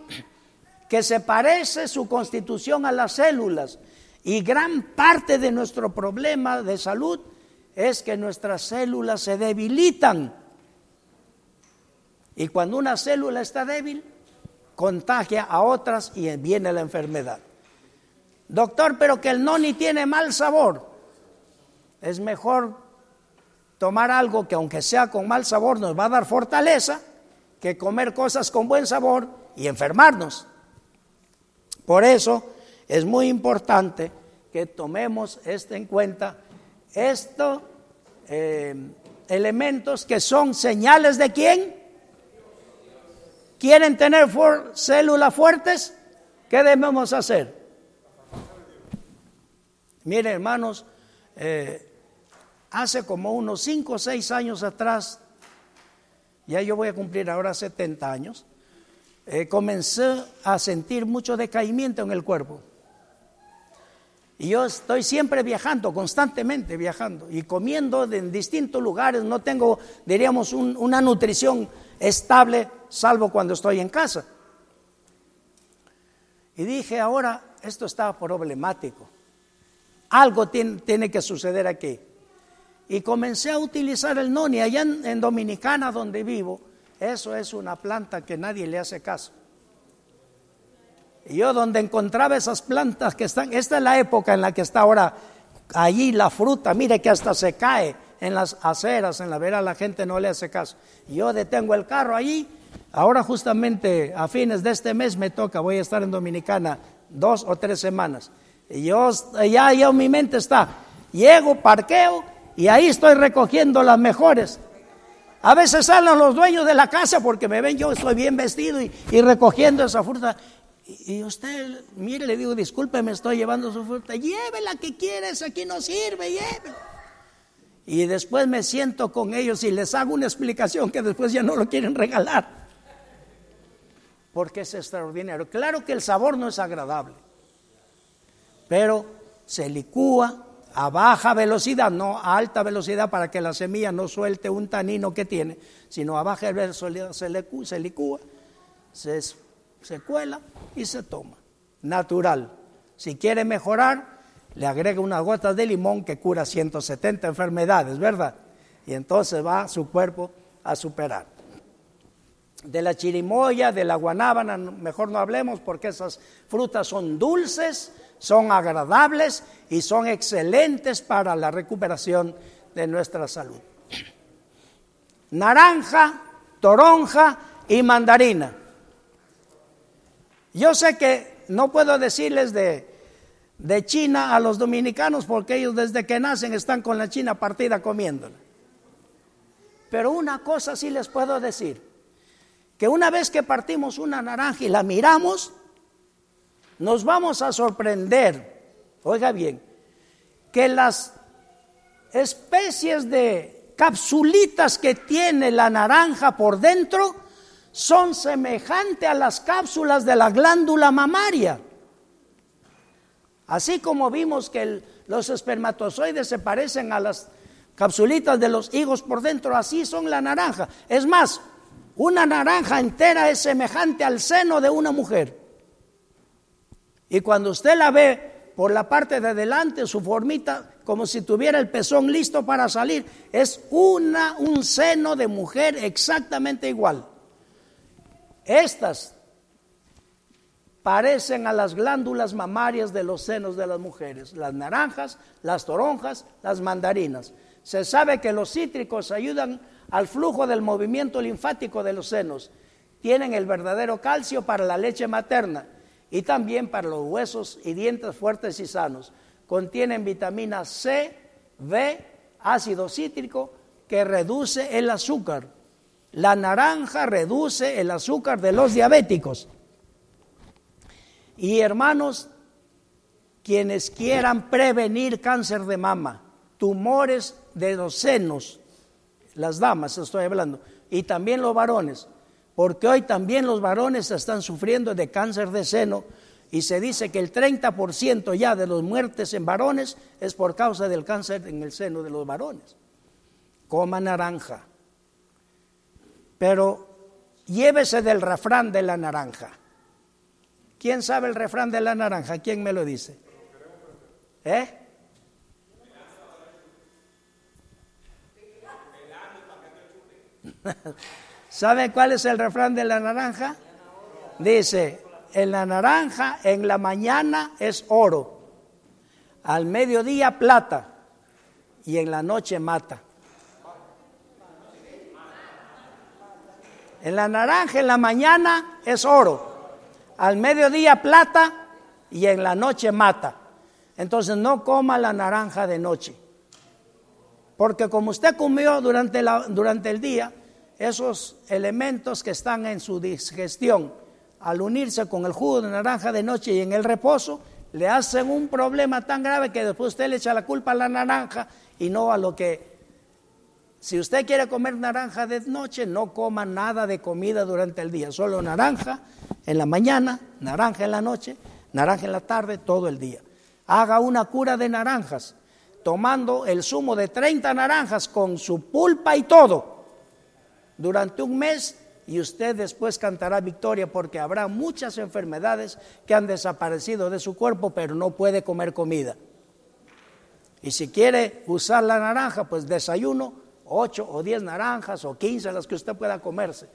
que se parece su constitución a las células y gran parte de nuestro problema de salud es que nuestras células se debilitan y cuando una célula está débil, contagia a otras y viene la enfermedad. Doctor, pero que el noni tiene mal sabor. Es mejor tomar algo que aunque sea con mal sabor nos va a dar fortaleza que comer cosas con buen sabor y enfermarnos. Por eso es muy importante que tomemos esto en cuenta, estos eh, elementos que son señales de quién? ¿Quieren tener células fuertes? ¿Qué debemos hacer? Miren, hermanos, eh, hace como unos 5 o 6 años atrás, ya yo voy a cumplir ahora 70 años, eh, comencé a sentir mucho decaimiento en el cuerpo. Y yo estoy siempre viajando, constantemente viajando y comiendo en distintos lugares. No tengo, diríamos, una nutrición estable, salvo cuando estoy en casa. Y dije, ahora esto está problemático. Algo tiene, que suceder aquí. Y comencé a utilizar el noni. Allá en, Dominicana, donde vivo, eso es una planta que nadie le hace caso. Y yo donde encontraba esas plantas que están, esta es la época en la que está ahora allí la fruta, mire que hasta se cae en las aceras, en la vera, la gente no le hace caso. Yo detengo el carro allí, ahora justamente a fines de este mes me toca, voy a estar en Dominicana dos o tres semanas. Y yo, ya, ya mi mente está, llego, parqueo Y ahí estoy recogiendo las mejores. A veces salen los dueños de la casa porque me ven yo, estoy bien vestido y, recogiendo esa fruta. Y, usted, mire, le digo, disculpe, me estoy llevando su fruta. Llévela que quieres, aquí no sirve, llévela. Y después me siento con ellos y les hago una explicación que después ya no lo quieren regalar. Porque es extraordinario. Claro que el sabor no es agradable, pero se licúa a baja velocidad, no a alta velocidad para que la semilla no suelte un tanino que tiene, sino a baja velocidad se, licúa, se, se cuela y se toma. Natural. Si quiere mejorar, le agrega unas gotas de limón que cura 170 enfermedades, ¿verdad? Y entonces va su cuerpo a superar. De la chirimoya, de la guanábana, mejor no hablemos porque esas frutas son dulces, son agradables y son excelentes para la recuperación de nuestra salud. Naranja, toronja y mandarina. Yo sé que no puedo decirles de, de China a los dominicanos porque ellos desde que nacen están con la China partida comiéndola. Pero una cosa sí les puedo decir, que una vez que partimos una naranja y la miramos, nos vamos a sorprender, oiga bien, que las especies de capsulitas que tiene la naranja por dentro son semejantes a las cápsulas de la glándula mamaria. Así como vimos que los espermatozoides se parecen a las capsulitas de los higos por dentro, así son la naranja. Es más, una naranja entera es semejante al seno de una mujer. Y cuando usted la ve por la parte de adelante, su formita, como si tuviera el pezón listo para salir, es una, un seno de mujer exactamente igual. Estas parecen a las glándulas mamarias de los senos de las mujeres, las naranjas, las toronjas, las mandarinas. Se sabe que los cítricos ayudan al flujo del movimiento linfático de los senos. Tienen el verdadero calcio para la leche materna y también para los huesos y dientes fuertes y sanos. Contienen vitamina C, B, ácido cítrico que reduce el azúcar. La naranja reduce el azúcar de los diabéticos. Y hermanos, quienes quieran prevenir cáncer de mama, tumores de los senos, las damas estoy hablando, y también los varones, porque hoy también los varones están sufriendo de cáncer de seno y se dice que el 30% ya de las muertes en varones es por causa del cáncer en el seno de los varones. Coma naranja. Pero llévese del refrán de la naranja. ¿Quién sabe el refrán de la naranja? ¿Quién me lo dice? ¿Eh? ¿Sabe cuál es el refrán de la naranja? Dice, en la naranja en la mañana es oro, al mediodía plata y en la noche mata. En la naranja en la mañana es oro, al mediodía plata y en la noche mata. Entonces no coma la naranja de noche. Porque como usted comió durante, durante el día, esos elementos que están en su digestión, al unirse con el jugo de naranja de noche y en el reposo, le hacen un problema tan grave que después usted le echa la culpa a la naranja y no a lo que... Si usted quiere comer naranja de noche, no coma nada de comida durante el día, solo naranja en la mañana, naranja en la noche, naranja en la tarde, todo el día. Haga una cura de naranjas, tomando el zumo de 30 naranjas con su pulpa y todo durante un mes y usted después cantará victoria porque habrá muchas enfermedades que han desaparecido de su cuerpo, pero no puede comer comida. Y si quiere usar la naranja, pues desayuno, ocho o diez naranjas o quince las que usted pueda comerse.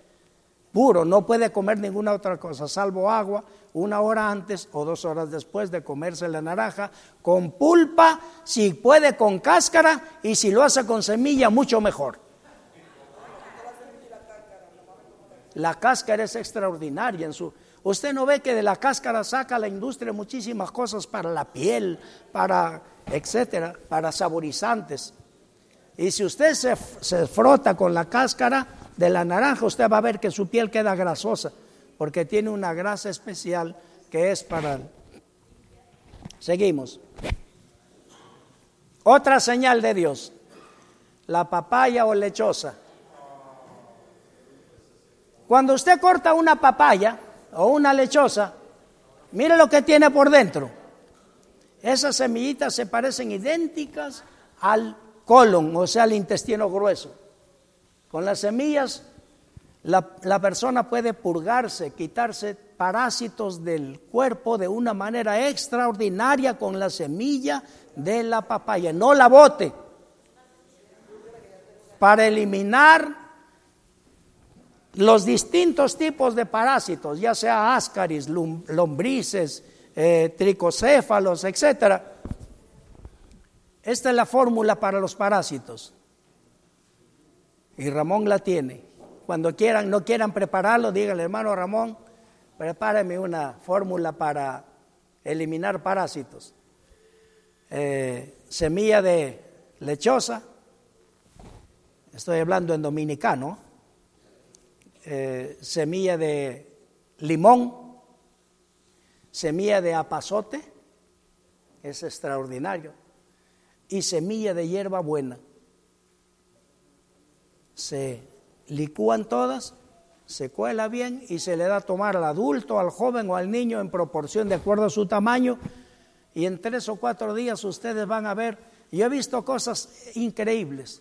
Puro, no puede comer ninguna otra cosa, salvo agua, una hora antes o dos horas después de comerse la naranja, con pulpa, si puede con cáscara y si lo hace con semilla, mucho mejor. La cáscara es extraordinaria en su... Usted no ve que de la cáscara saca la industria muchísimas cosas para la piel, para, etcétera, para saborizantes. Y si usted se, se, frota con la cáscara de la naranja, usted va a ver que su piel queda grasosa, porque tiene una grasa especial que es para... Seguimos. Otra señal de Dios, la papaya o lechosa. Cuando usted corta una papaya o una lechosa, mire lo que tiene por dentro. Esas semillitas se parecen idénticas al colon, o sea, al intestino grueso. Con las semillas la, la, persona puede purgarse, quitarse parásitos del cuerpo de una manera extraordinaria con la semilla de la papaya. No la bote. Para eliminar los distintos tipos de parásitos, ya sea ascaris, lombrices, eh, tricocéfalos, etc. Esta es la fórmula para los parásitos. Y Ramón la tiene. Cuando quieran, no quieran prepararlo, díganle, hermano Ramón, prepáreme una fórmula para eliminar parásitos. Eh, semilla de lechosa, estoy hablando en dominicano, eh, semilla de limón, semilla de apazote, es extraordinario, y semilla de hierba buena. Se licúan todas, se cuela bien y se le da a tomar al adulto, al joven o al niño en proporción de acuerdo a su tamaño. Y en tres o cuatro días ustedes van a ver, yo he visto cosas increíbles.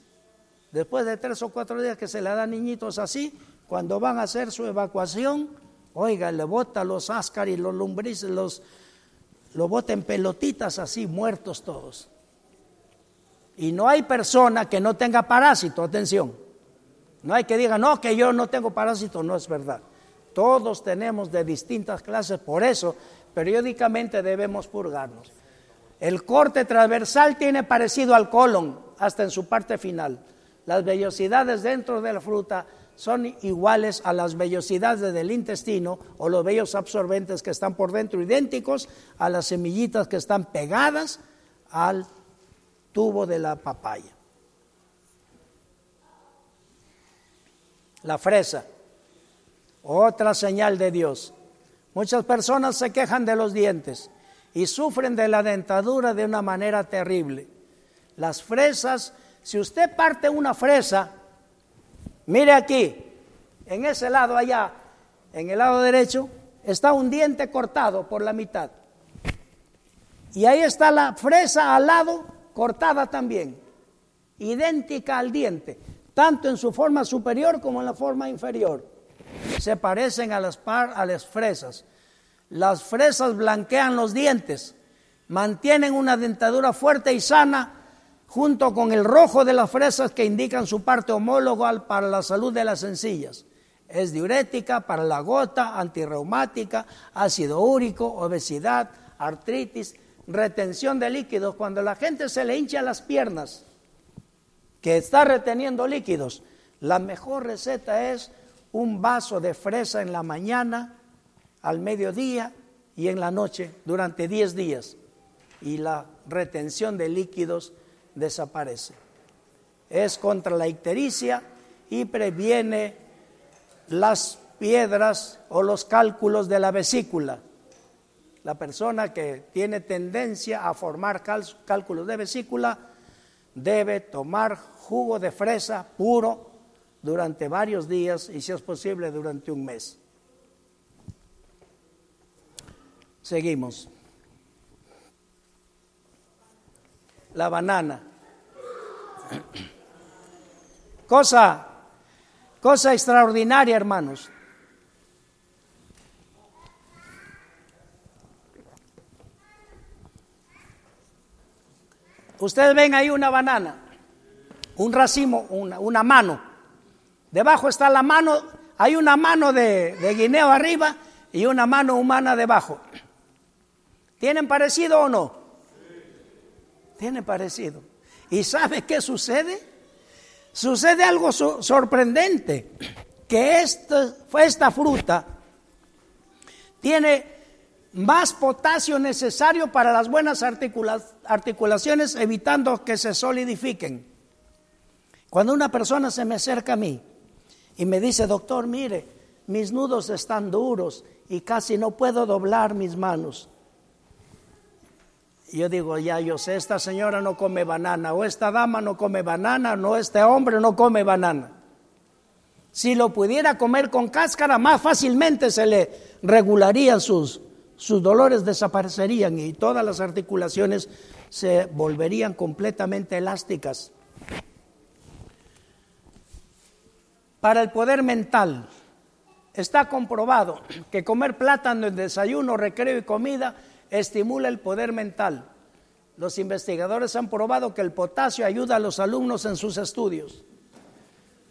Después de tres o cuatro días que se le da niñitos así, cuando van a hacer su evacuación, oiga, le bota los y los lombrices, los, lo bota en pelotitas así, muertos todos. Y no hay persona que no tenga parásito, atención. No hay que diga, no, que yo no tengo parásito, no es verdad. Todos tenemos de distintas clases, por eso periódicamente debemos purgarnos. El corte transversal tiene parecido al colon, hasta en su parte final. Las vellosidades dentro de la fruta son iguales a las vellosidades del intestino o los vellos absorbentes que están por dentro, idénticos a las semillitas que están pegadas al tubo de la papaya. La fresa, otra señal de Dios. Muchas personas se quejan de los dientes y sufren de la dentadura de una manera terrible. Las fresas, si usted parte una fresa, Mire aquí, en ese lado allá, en el lado derecho, está un diente cortado por la mitad. Y ahí está la fresa al lado cortada también, idéntica al diente, tanto en su forma superior como en la forma inferior. Se parecen a las, a las fresas. Las fresas blanquean los dientes, mantienen una dentadura fuerte y sana junto con el rojo de las fresas que indican su parte homóloga para la salud de las sencillas. Es diurética para la gota, antirreumática, ácido úrico, obesidad, artritis, retención de líquidos. Cuando la gente se le hincha las piernas, que está reteniendo líquidos, la mejor receta es un vaso de fresa en la mañana, al mediodía y en la noche durante 10 días. Y la retención de líquidos desaparece. Es contra la ictericia y previene las piedras o los cálculos de la vesícula. La persona que tiene tendencia a formar cálculos de vesícula debe tomar jugo de fresa puro durante varios días y si es posible durante un mes. Seguimos. La banana. Cosa, cosa extraordinaria, hermanos. Ustedes ven ahí una banana, un racimo, una, mano. Debajo está la mano, hay una mano de, de guineo arriba y una mano humana debajo. ¿Tienen parecido o no? Tiene parecido. ¿Y sabe qué sucede? Sucede algo sorprendente, que esta, esta fruta tiene más potasio necesario para las buenas articulaciones, evitando que se solidifiquen. Cuando una persona se me acerca a mí y me dice, doctor, mire, mis nudos están duros y casi no puedo doblar mis manos. Yo digo, ya yo sé, esta señora no come banana, o esta dama no come banana, no, este hombre no come banana. Si lo pudiera comer con cáscara, más fácilmente se le regularían sus, sus dolores, desaparecerían y todas las articulaciones se volverían completamente elásticas. Para el poder mental, está comprobado que comer plátano en desayuno, recreo y comida estimula el poder mental. Los investigadores han probado que el potasio ayuda a los alumnos en sus estudios.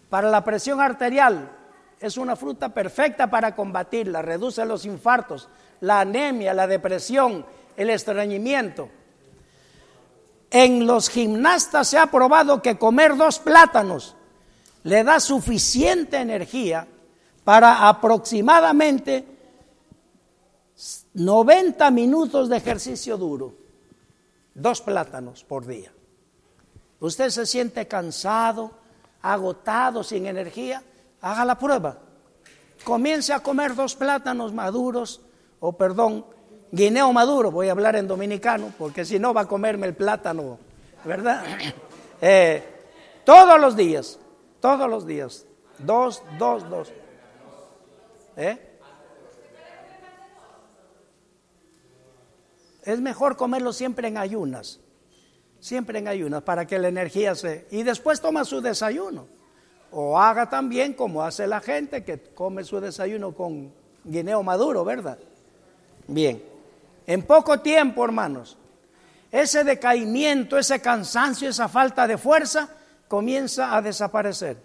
Para la presión arterial, es una fruta perfecta para combatirla, reduce los infartos, la anemia, la depresión, el estreñimiento. En los gimnastas se ha probado que comer dos plátanos le da suficiente energía para aproximadamente 90 minutos de ejercicio duro. Dos plátanos por día. Usted se siente cansado, agotado, sin energía, haga la prueba. Comience a comer dos plátanos maduros, o perdón, guineo maduro, voy a hablar en dominicano, porque si no va a comerme el plátano, ¿verdad? Eh, todos los días, todos los días, dos, dos, dos. ¿Eh? Es mejor comerlo siempre en ayunas siempre en ayunas para que la energía se... Y después toma su desayuno. O haga también como hace la gente que come su desayuno con guineo maduro, ¿verdad? Bien. En poco tiempo, hermanos, ese decaimiento, ese cansancio, esa falta de fuerza comienza a desaparecer.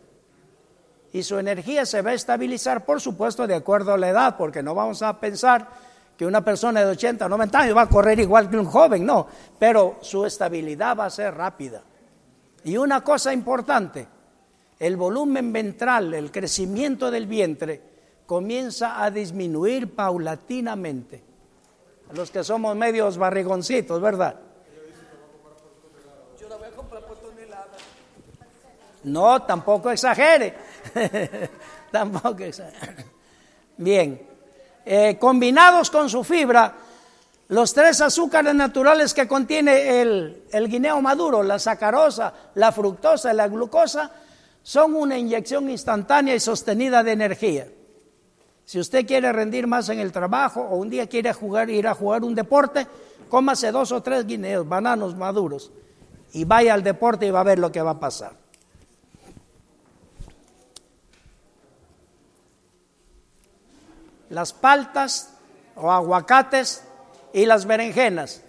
Y su energía se va a estabilizar, por supuesto, de acuerdo a la edad, porque no vamos a pensar que una persona de 80 o 90 años va a correr igual que un joven, no, pero su estabilidad va a ser rápida. Y una cosa importante, el volumen ventral, el crecimiento del vientre, comienza a disminuir paulatinamente. Los que somos medios barrigoncitos, ¿verdad? Yo la voy a comprar por tonelada. No, tampoco exagere. tampoco exagere. Bien. Eh, combinados con su fibra, los tres azúcares naturales que contiene el, guineo maduro, la sacarosa, la fructosa y la glucosa, son una inyección instantánea y sostenida de energía. Si usted quiere rendir más en el trabajo o un día quiere jugar, ir a jugar un deporte, cómase dos o tres guineos, bananos maduros y vaya al deporte y va a ver lo que va a pasar. Las paltas o aguacates y las berenjenas.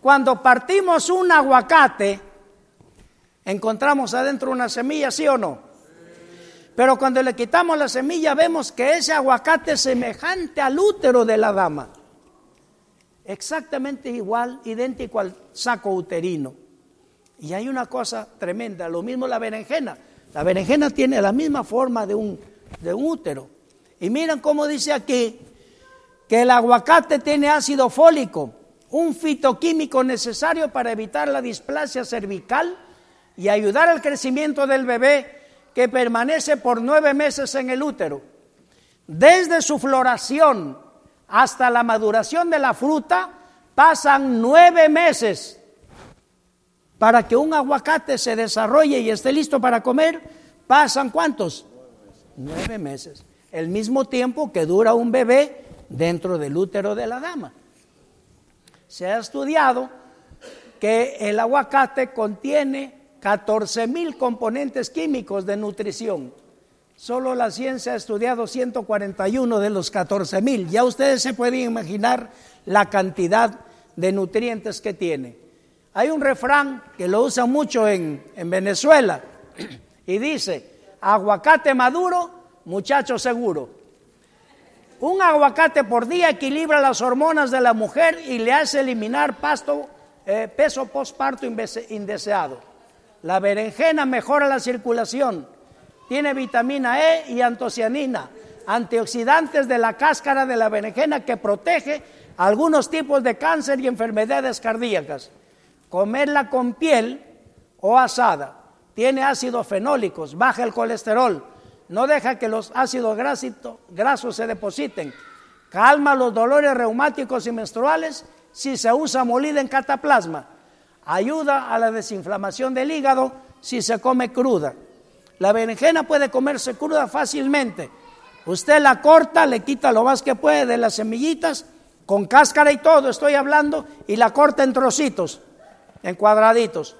Cuando partimos un aguacate, encontramos adentro una semilla, ¿sí o no? Pero cuando le quitamos la semilla vemos que ese aguacate es semejante al útero de la dama. Exactamente igual, idéntico al saco uterino. Y hay una cosa tremenda, lo mismo la berenjena. La berenjena tiene la misma forma de un, de un útero. Y miren cómo dice aquí que el aguacate tiene ácido fólico, un fitoquímico necesario para evitar la displasia cervical y ayudar al crecimiento del bebé que permanece por nueve meses en el útero. Desde su floración hasta la maduración de la fruta pasan nueve meses. Para que un aguacate se desarrolle y esté listo para comer, pasan cuántos? Nueve meses el mismo tiempo que dura un bebé dentro del útero de la dama. Se ha estudiado que el aguacate contiene 14 mil componentes químicos de nutrición. Solo la ciencia ha estudiado 141 de los 14 mil. Ya ustedes se pueden imaginar la cantidad de nutrientes que tiene. Hay un refrán que lo usan mucho en, en Venezuela y dice, aguacate maduro muchacho seguro. Un aguacate por día equilibra las hormonas de la mujer y le hace eliminar pasto, eh, peso postparto indeseado. La berenjena mejora la circulación, tiene vitamina E y antocianina, antioxidantes de la cáscara de la berenjena que protege algunos tipos de cáncer y enfermedades cardíacas. Comerla con piel o asada tiene ácidos fenólicos, baja el colesterol, no deja que los ácidos grasos se depositen, calma los dolores reumáticos y menstruales si se usa molida en cataplasma, ayuda a la desinflamación del hígado si se come cruda. La berenjena puede comerse cruda fácilmente. Usted la corta, le quita lo más que puede de las semillitas, con cáscara y todo, estoy hablando, y la corta en trocitos, en cuadraditos.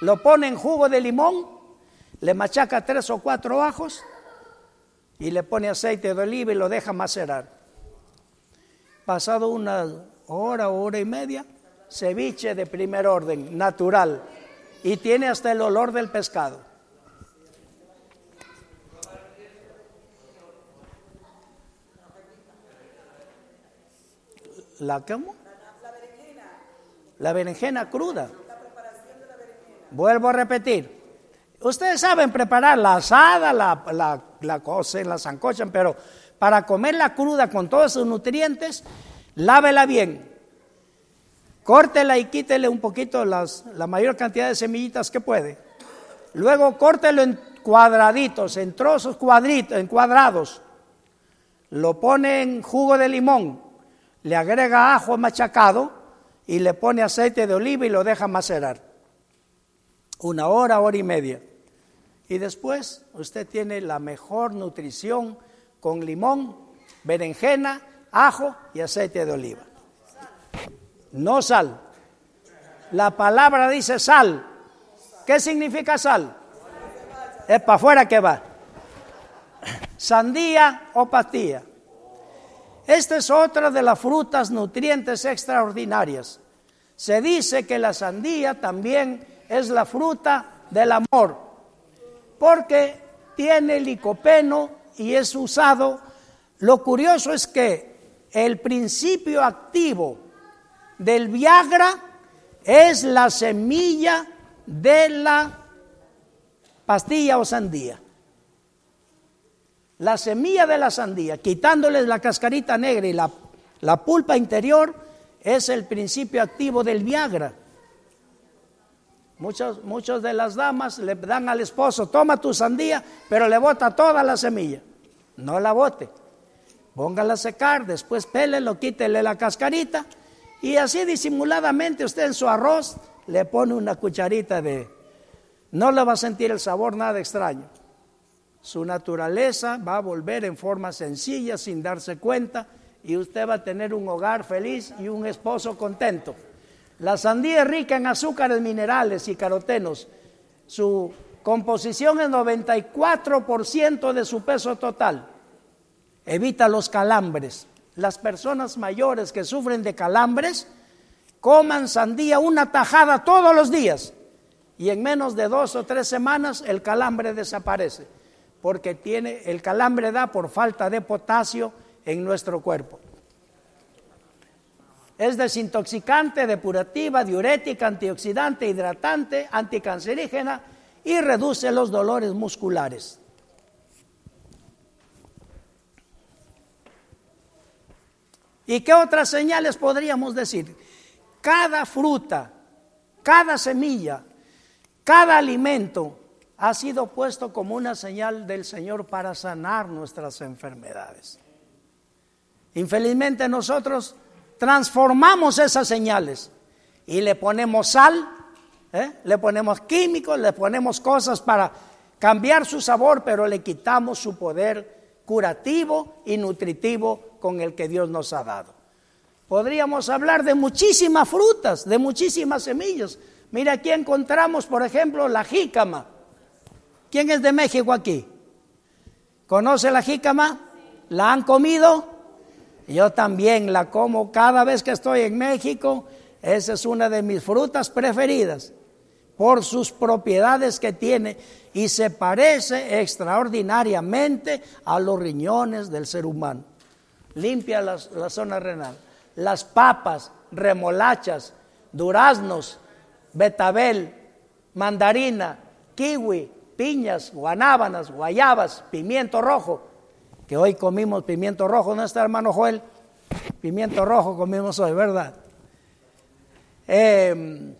Lo pone en jugo de limón, le machaca tres o cuatro ajos y le pone aceite de oliva y lo deja macerar. Pasado una hora, hora y media, ceviche de primer orden, natural, y tiene hasta el olor del pescado. ¿La cómo? La berenjena cruda. Vuelvo a repetir. Ustedes saben preparar la asada, la, la, la cocen, la zancochan, pero para comerla cruda con todos sus nutrientes, lávela bien. Córtela y quítele un poquito las, la mayor cantidad de semillitas que puede. Luego córtelo en cuadraditos, en trozos cuadritos, en cuadrados. Lo pone en jugo de limón, le agrega ajo machacado y le pone aceite de oliva y lo deja macerar una hora, hora y media. Y después usted tiene la mejor nutrición con limón, berenjena, ajo y aceite de oliva. No sal. La palabra dice sal. ¿Qué significa sal? Es para afuera que va. Sandía o pastilla. Esta es otra de las frutas nutrientes extraordinarias. Se dice que la sandía también es la fruta del amor, porque tiene licopeno y es usado. Lo curioso es que el principio activo del Viagra es la semilla de la pastilla o sandía. La semilla de la sandía, quitándoles la cascarita negra y la, la pulpa interior, es el principio activo del Viagra. Muchos, muchos de las damas le dan al esposo, toma tu sandía, pero le bota toda la semilla. No la bote. Póngala a secar, después pélelo, quítele la cascarita y así disimuladamente usted en su arroz le pone una cucharita de... No le va a sentir el sabor nada extraño. Su naturaleza va a volver en forma sencilla sin darse cuenta y usted va a tener un hogar feliz y un esposo contento. La sandía es rica en azúcares minerales y carotenos. Su composición es 94% de su peso total. Evita los calambres. Las personas mayores que sufren de calambres coman sandía una tajada todos los días y en menos de dos o tres semanas el calambre desaparece porque tiene el calambre da por falta de potasio en nuestro cuerpo. Es desintoxicante, depurativa, diurética, antioxidante, hidratante, anticancerígena y reduce los dolores musculares. ¿Y qué otras señales podríamos decir? Cada fruta, cada semilla, cada alimento ha sido puesto como una señal del Señor para sanar nuestras enfermedades. Infelizmente nosotros transformamos esas señales y le ponemos sal, ¿eh? le ponemos químicos, le ponemos cosas para cambiar su sabor, pero le quitamos su poder curativo y nutritivo con el que Dios nos ha dado. Podríamos hablar de muchísimas frutas, de muchísimas semillas. Mira, aquí encontramos, por ejemplo, la jícama. ¿Quién es de México aquí? ¿Conoce la jícama? ¿La han comido? Yo también la como cada vez que estoy en México. Esa es una de mis frutas preferidas por sus propiedades que tiene y se parece extraordinariamente a los riñones del ser humano. Limpia la, zona renal. Las papas, remolachas, duraznos, betabel, mandarina, kiwi, piñas, guanábanas, guayabas, pimiento rojo, que hoy comimos pimiento rojo, ¿no está hermano Joel? Pimiento rojo comimos hoy, ¿verdad? Em,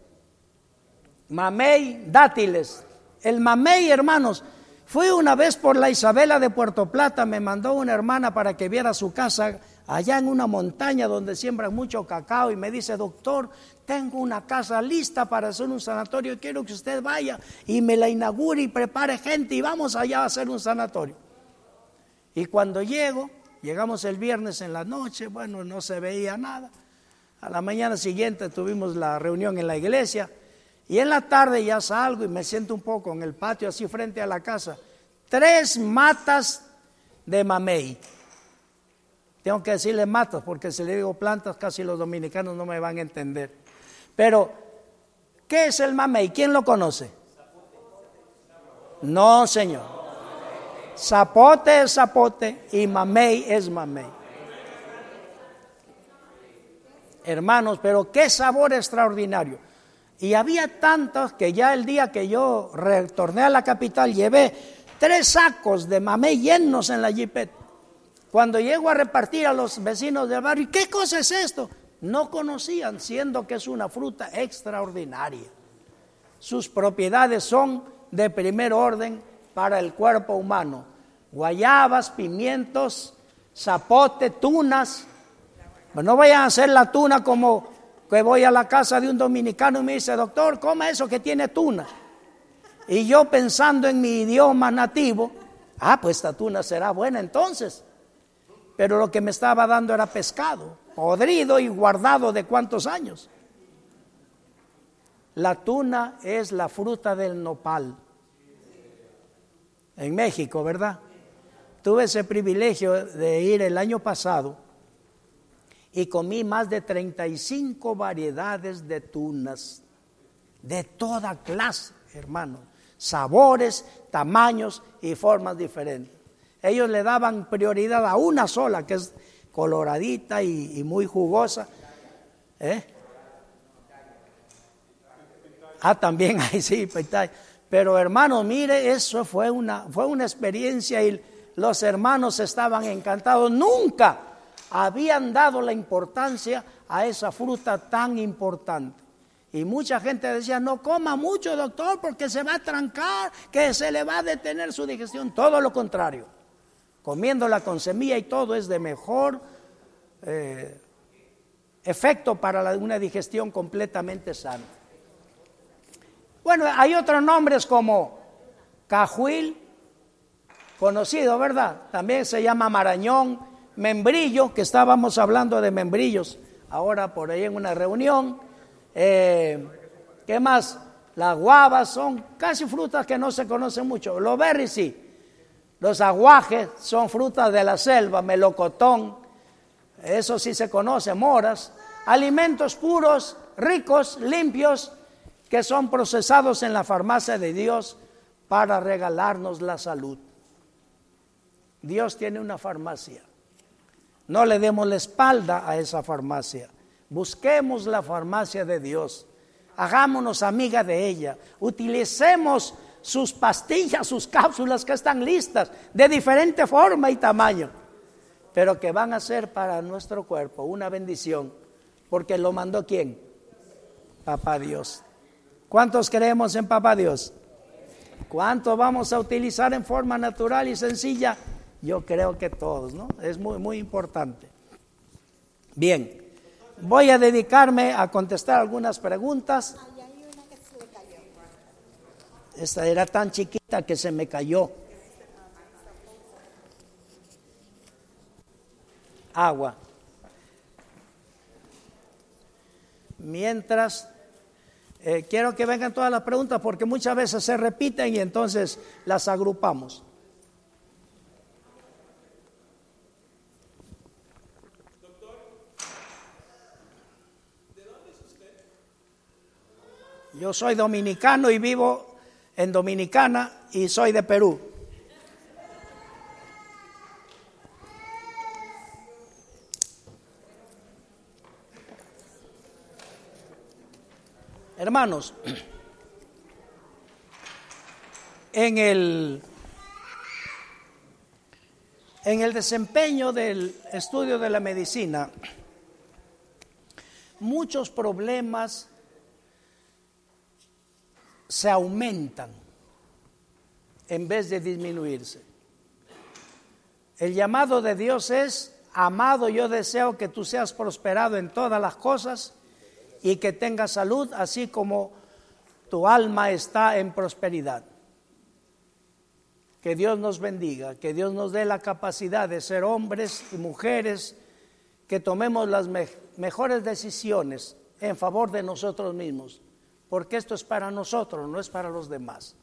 mamey, dátiles. El mamey, hermanos, fui una vez por la Isabela de Puerto Plata, me mandó una hermana para que viera su casa allá en una montaña donde siembran mucho cacao y me dice, doctor, tengo una casa lista para hacer un sanatorio, quiero que usted vaya y me la inaugure y prepare gente y vamos allá a hacer un sanatorio. Y cuando llego, llegamos el viernes en la noche, bueno, no se veía nada. A la mañana siguiente tuvimos la reunión en la iglesia y en la tarde ya salgo y me siento un poco en el patio así frente a la casa. Tres matas de mamey. Tengo que decirle matas porque si le digo plantas casi los dominicanos no me van a entender. Pero, ¿qué es el mamey? ¿Quién lo conoce? No, señor. Zapote es zapote y mamey es mamey. Hermanos, pero qué sabor extraordinario. Y había tantos que ya el día que yo retorné a la capital llevé tres sacos de mamey llenos en la jipeta. Cuando llego a repartir a los vecinos del barrio, ¿qué cosa es esto? No conocían, siendo que es una fruta extraordinaria. Sus propiedades son de primer orden para el cuerpo humano. Guayabas, pimientos, zapote, tunas. Pues no vayan a hacer la tuna como que voy a la casa de un dominicano y me dice, doctor, coma eso que tiene tuna. Y yo pensando en mi idioma nativo, ah, pues esta tuna será buena entonces. Pero lo que me estaba dando era pescado, podrido y guardado de cuántos años. La tuna es la fruta del nopal. En México, ¿verdad? Tuve ese privilegio de ir el año pasado y comí más de 35 variedades de tunas, de toda clase, hermano, sabores, tamaños y formas diferentes. Ellos le daban prioridad a una sola, que es coloradita y, muy jugosa. ¿Eh? Ah, también ahí sí, pero hermano, mire, eso fue una, fue una experiencia y los hermanos estaban encantados. Nunca habían dado la importancia a esa fruta tan importante. Y mucha gente decía, no coma mucho, doctor, porque se va a trancar, que se le va a detener su digestión. Todo lo contrario. Comiéndola con semilla y todo es de mejor eh, efecto para una digestión completamente sana. Bueno, hay otros nombres como cajuil, conocido, ¿verdad? También se llama marañón, membrillo, que estábamos hablando de membrillos ahora por ahí en una reunión. Eh, ¿Qué más? Las guavas son casi frutas que no se conocen mucho. Los berries sí. Los aguajes son frutas de la selva, melocotón, eso sí se conoce, moras. Alimentos puros, ricos, limpios, que son procesados en la farmacia de Dios para regalarnos la salud. Dios tiene una farmacia. No le demos la espalda a esa farmacia. Busquemos la farmacia de Dios. Hagámonos amiga de ella. Utilicemos sus pastillas, sus cápsulas que están listas de diferente forma y tamaño, pero que van a ser para nuestro cuerpo una bendición, porque lo mandó quién? Papá Dios. ¿Cuántos creemos en Papá Dios? ¿Cuánto vamos a utilizar en forma natural y sencilla? Yo creo que todos, ¿no? Es muy, muy importante. Bien, voy a dedicarme a contestar algunas preguntas. Esta era tan chiquita que se me cayó. Agua. Mientras, eh, quiero que vengan todas las preguntas porque muchas veces se repiten y entonces las agrupamos. Yo soy dominicano y vivo en Dominicana y soy de Perú. Hermanos, en el, en el desempeño del estudio de la medicina, muchos problemas se aumentan en vez de disminuirse. El llamado de Dios es, amado, yo deseo que tú seas prosperado en todas las cosas y que tengas salud, así como tu alma está en prosperidad. Que Dios nos bendiga, que Dios nos dé la capacidad de ser hombres y mujeres que tomemos las mejores decisiones en favor de nosotros mismos, porque esto es para nosotros, no es para los demás.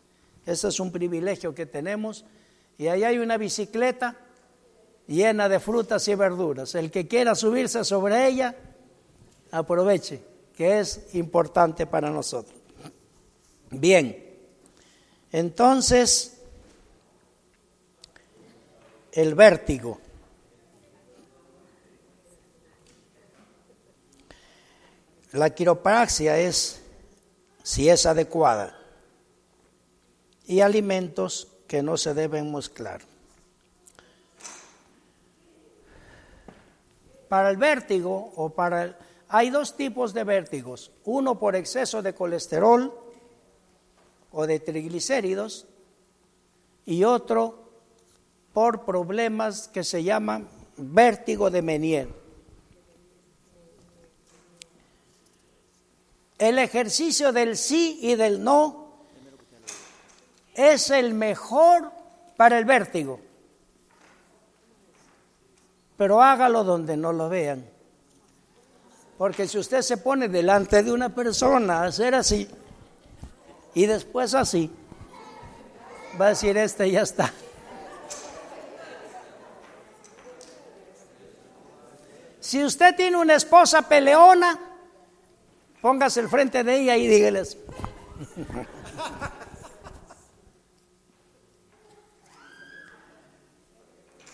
Ese es un privilegio que tenemos. Y ahí hay una bicicleta llena de frutas y verduras. El que quiera subirse sobre ella, aproveche, que es importante para nosotros. Bien, entonces, el vértigo. La quiropraxia es, si es adecuada, y alimentos que no se deben mezclar. Para el vértigo o para el, hay dos tipos de vértigos, uno por exceso de colesterol o de triglicéridos y otro por problemas que se llaman vértigo de Menier. El ejercicio del sí y del no es el mejor para el vértigo, pero hágalo donde no lo vean. Porque si usted se pone delante de una persona a hacer así, y después así. Va a decir, este ya está. Si usted tiene una esposa peleona, póngase el frente de ella y dígales.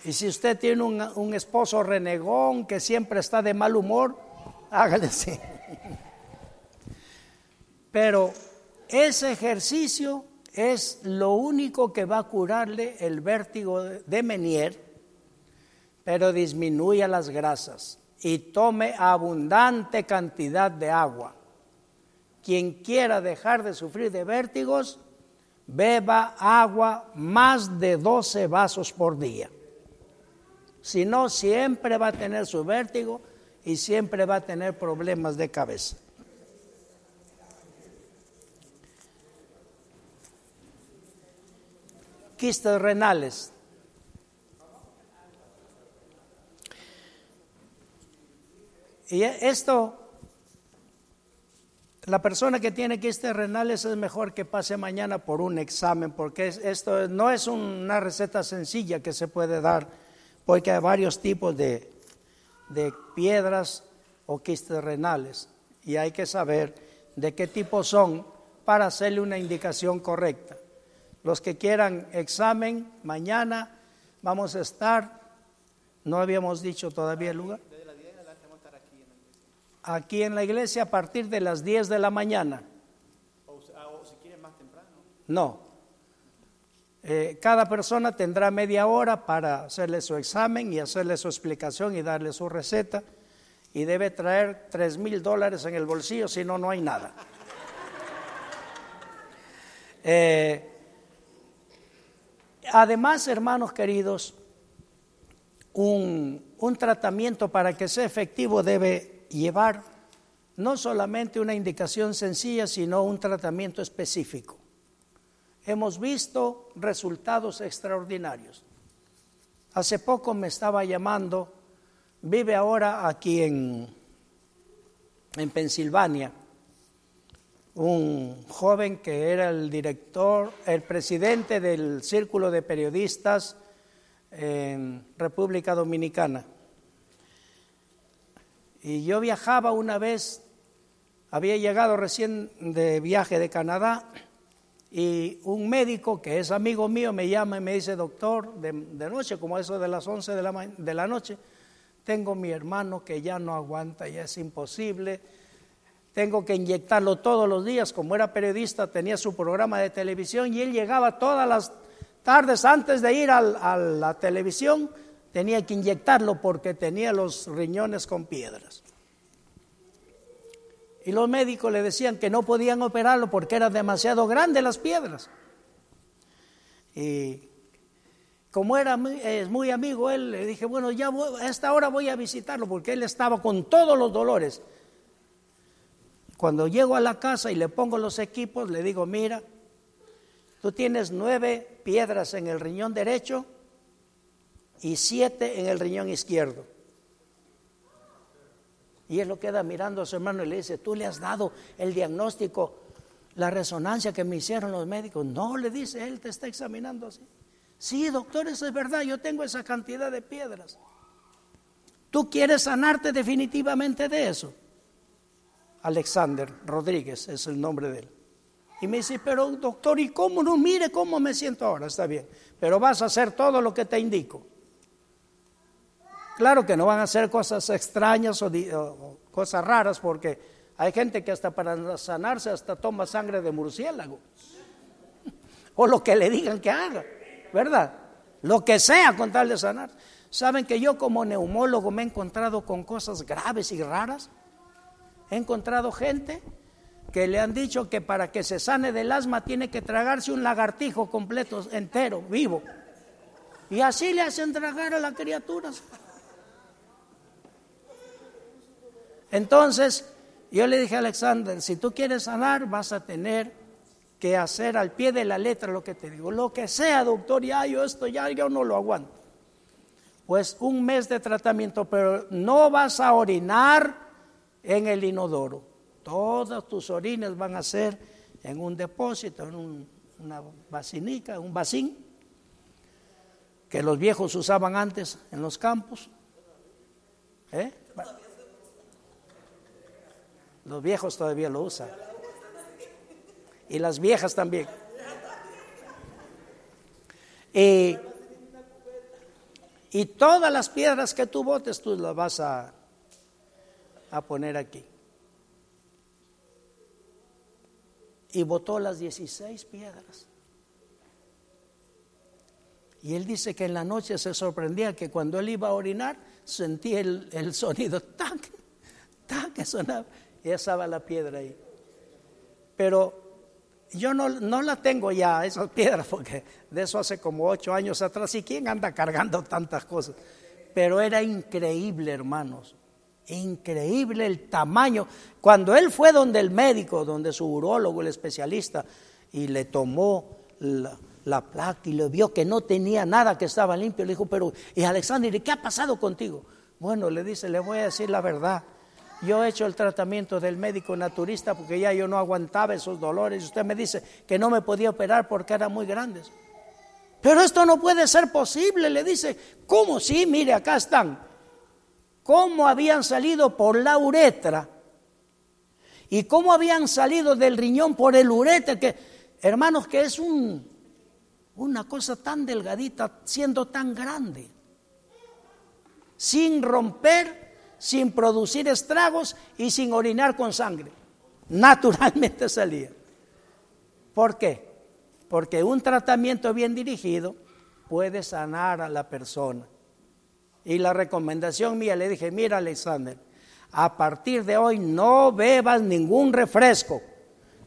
Y si usted tiene un, un, esposo renegón que siempre está de mal humor, hágale así. Pero ese ejercicio es lo único que va a curarle el vértigo de Menier, pero disminuya las grasas y tome abundante cantidad de agua. Quien quiera dejar de sufrir de vértigos, beba agua más de 12 vasos por día. Si no, siempre va a tener su vértigo y siempre va a tener problemas de cabeza. quistes renales. Y esto, la persona que tiene quistes renales es mejor que pase mañana por un examen, porque esto no es una receta sencilla que se puede dar, porque hay varios tipos de, de piedras o quistes renales, y hay que saber de qué tipo son para hacerle una indicación correcta. Los que quieran examen, mañana vamos a estar, no habíamos dicho todavía el lugar. Aquí en la iglesia a partir de las 10 de la mañana. No. Eh, cada persona tendrá media hora para hacerle su examen y hacerle su explicación y darle su receta. Y debe traer tres mil dólares en el bolsillo, si no, no hay nada. Eh, Además, hermanos queridos, un, tratamiento para que sea efectivo debe llevar no solamente una indicación sencilla, sino un tratamiento específico. Hemos visto resultados extraordinarios. Hace poco me estaba llamando, vive ahora aquí en, en Pensilvania, un joven que era el director, el presidente del Círculo de Periodistas en República Dominicana. Y yo viajaba una vez, había llegado recién de viaje de Canadá, y un médico que es amigo mío me llama y me dice, doctor, de, noche, como eso de las 11 de la, de la noche, tengo mi hermano que ya no aguanta, ya es imposible tengo que inyectarlo todos los días. Como era periodista, tenía su programa de televisión y él llegaba todas las tardes antes de ir a la televisión, tenía que inyectarlo porque tenía los riñones con piedras. Y los médicos le decían que no podían operarlo porque eran demasiado grandes las piedras. Y como era es muy amigo él, le dije, bueno, ya a esta hora voy a visitarlo porque él estaba con todos los dolores. Cuando llego a la casa y le pongo los equipos, le digo, mira, tú tienes nueve piedras en el riñón derecho y siete en el riñón izquierdo. Y él lo queda mirando a su hermano y le dice, tú le has dado el diagnóstico, la resonancia que me hicieron los médicos. No, le dice, él te está examinando así. Sí, doctor, eso es verdad, yo tengo esa cantidad de piedras. ¿Tú quieres sanarte definitivamente de eso? Alexander Rodríguez es el nombre de él. Y me dice, pero doctor, ¿y cómo no? Mire cómo me siento ahora, está bien. Pero vas a hacer todo lo que te indico. Claro que no van a hacer cosas extrañas o, cosas raras porque hay gente que hasta para sanarse hasta toma sangre de murciélago. O lo que le digan que haga. ¿verdad? Lo que sea con tal de sanar. Saben que yo como neumólogo me he encontrado con cosas graves y raras. He encontrado gente que le han dicho que para que se sane del asma tiene que tragarse un lagartijo completo, entero, vivo. Y así le hacen tragar a las criaturas. Entonces, yo le dije a Alexander, si tú quieres sanar, vas a tener que hacer al pie de la letra lo que te digo. Lo que sea, doctor, ya yo esto ya yo no lo aguanto. Pues un mes de tratamiento, pero no vas a orinar en el inodoro. Todas tus orines van a ser en un depósito, en una basinica, un basín, que los viejos usaban antes en los campos. ¿Eh? Los viejos todavía lo usan y las viejas también. Y, y todas las piedras que tú botes, tú las vas a, a poner aquí. Y botó las 16 piedras. Y él dice que en la noche se sorprendía que cuando él iba a orinar sentía el, el sonido, tac, tac, que sonaba. Y estaba la piedra ahí. Pero yo no, no, la tengo ya, esas piedras, porque de eso hace como ocho años atrás. ¿Y quién anda cargando tantas cosas? Pero era increíble, hermanos. Increíble el tamaño. Cuando él fue donde el médico, donde su urólogo, el especialista, y le tomó la, la placa y le vio que no tenía nada, que estaba limpio, le dijo, pero, y Alexander, ¿qué ha pasado contigo? Bueno, le dice, le voy a decir la verdad. Yo he hecho el tratamiento del médico naturista porque ya yo no aguantaba esos dolores. Usted me dice que no me podía operar porque eran muy grandes. Pero esto no puede ser posible, le dice. ¿Cómo? Sí, mire, acá están. ¿Cómo habían salido por la uretra? ¿Y cómo habían salido del riñón por el uretra? Que, hermanos, que es un, una cosa tan delgadita siendo tan grande. Sin romper sin producir estragos y sin orinar con sangre. Naturalmente salía. ¿Por qué? Porque un tratamiento bien dirigido puede sanar a la persona. Y la recomendación mía le dije, mira Alexander, a partir de hoy no bebas ningún refresco,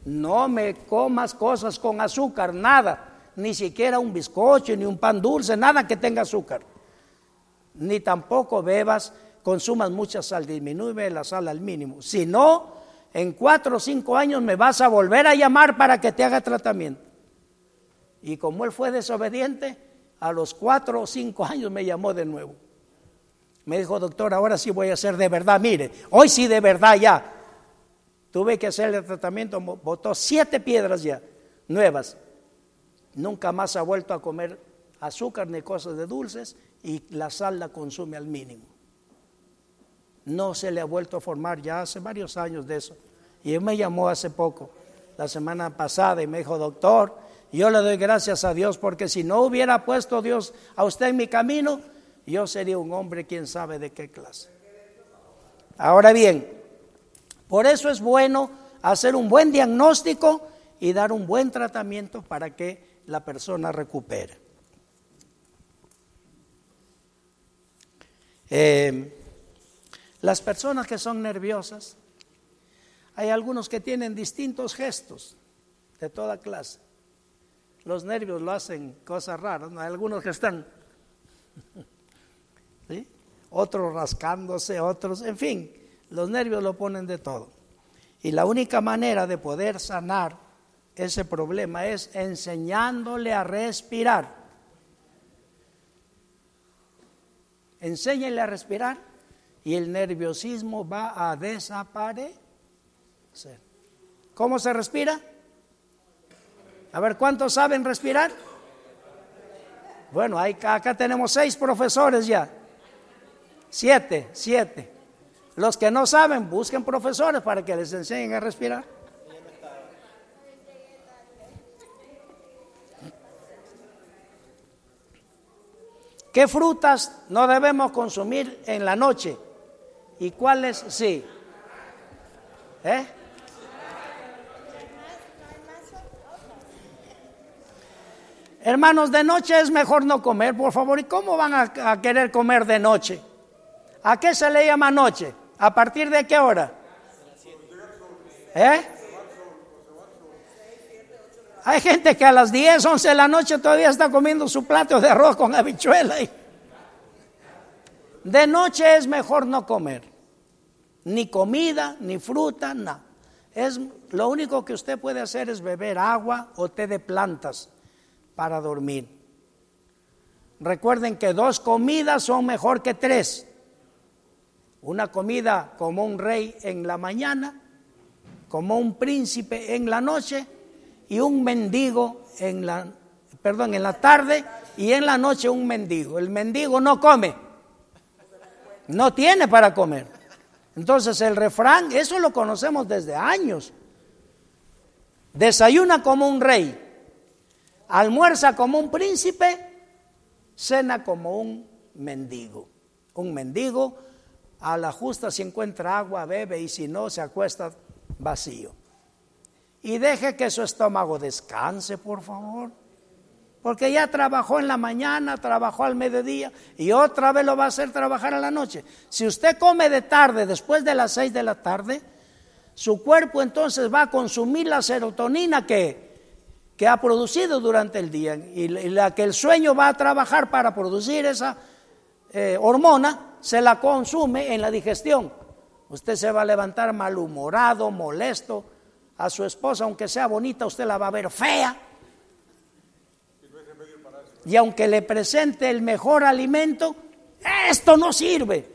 no me comas cosas con azúcar, nada, ni siquiera un bizcocho, ni un pan dulce, nada que tenga azúcar, ni tampoco bebas consumas mucha sal, disminuye la sal al mínimo. Si no, en cuatro o cinco años me vas a volver a llamar para que te haga tratamiento. Y como él fue desobediente, a los cuatro o cinco años me llamó de nuevo. Me dijo, doctor, ahora sí voy a hacer de verdad. Mire, hoy sí de verdad ya. Tuve que hacer el tratamiento, botó siete piedras ya, nuevas. Nunca más ha vuelto a comer azúcar ni cosas de dulces y la sal la consume al mínimo no se le ha vuelto a formar ya hace varios años de eso. Y él me llamó hace poco, la semana pasada, y me dijo, doctor, yo le doy gracias a Dios porque si no hubiera puesto Dios a usted en mi camino, yo sería un hombre quién sabe de qué clase. Ahora bien, por eso es bueno hacer un buen diagnóstico y dar un buen tratamiento para que la persona recupere. Eh, las personas que son nerviosas, Hay algunos que tienen distintos gestos de toda clase. Los nervios lo hacen cosas raras, Hay algunos que están, otros rascándose, otros, en fin, los nervios lo ponen de todo. Y la única manera de poder sanar ese problema es enseñándole a respirar. Enséñale a respirar y el nerviosismo va a desaparecer. ¿Cómo se respira? A ver, ¿cuántos saben respirar? Bueno, acá tenemos seis profesores ya. Siete, siete. Los que no saben, busquen profesores para que les enseñen a respirar. ¿Qué frutas no debemos consumir en la noche? ¿Y cuáles sí? ¿Eh? Hermanos, de noche es mejor no comer, por favor. ¿Y cómo van a, querer comer de noche? ¿A qué se le llama noche? ¿A partir de qué hora? ¿Eh? Hay gente que a las 10, 11 de la noche todavía está comiendo su plato de arroz con habichuela. De noche es mejor no comer. Ni comida, ni fruta, nada. Es, lo único que usted puede hacer es beber agua o té de plantas para dormir. Recuerden que dos comidas son mejor que tres. Una comida como un rey en la mañana, como un príncipe en la noche y un mendigo en la, perdón, en la tarde y en la noche un mendigo. El mendigo no come, no tiene para comer. Entonces el refrán, eso lo conocemos desde años. Desayuna como un rey, almuerza como un príncipe, cena como un mendigo. Un mendigo a la justa si encuentra agua, bebe y si no, se acuesta vacío. Y deje que su estómago descanse, por favor. Porque ya trabajó en la mañana, trabajó al mediodía y otra vez lo va a hacer trabajar a la noche. Si usted come de tarde, después de las seis de la tarde, su cuerpo entonces va a consumir la serotonina que, que ha producido durante el día y la que el sueño va a trabajar para producir esa eh, hormona, se la consume en la digestión. Usted se va a levantar malhumorado, molesto. A su esposa, aunque sea bonita, usted la va a ver fea. Y aunque le presente el mejor alimento, esto no sirve.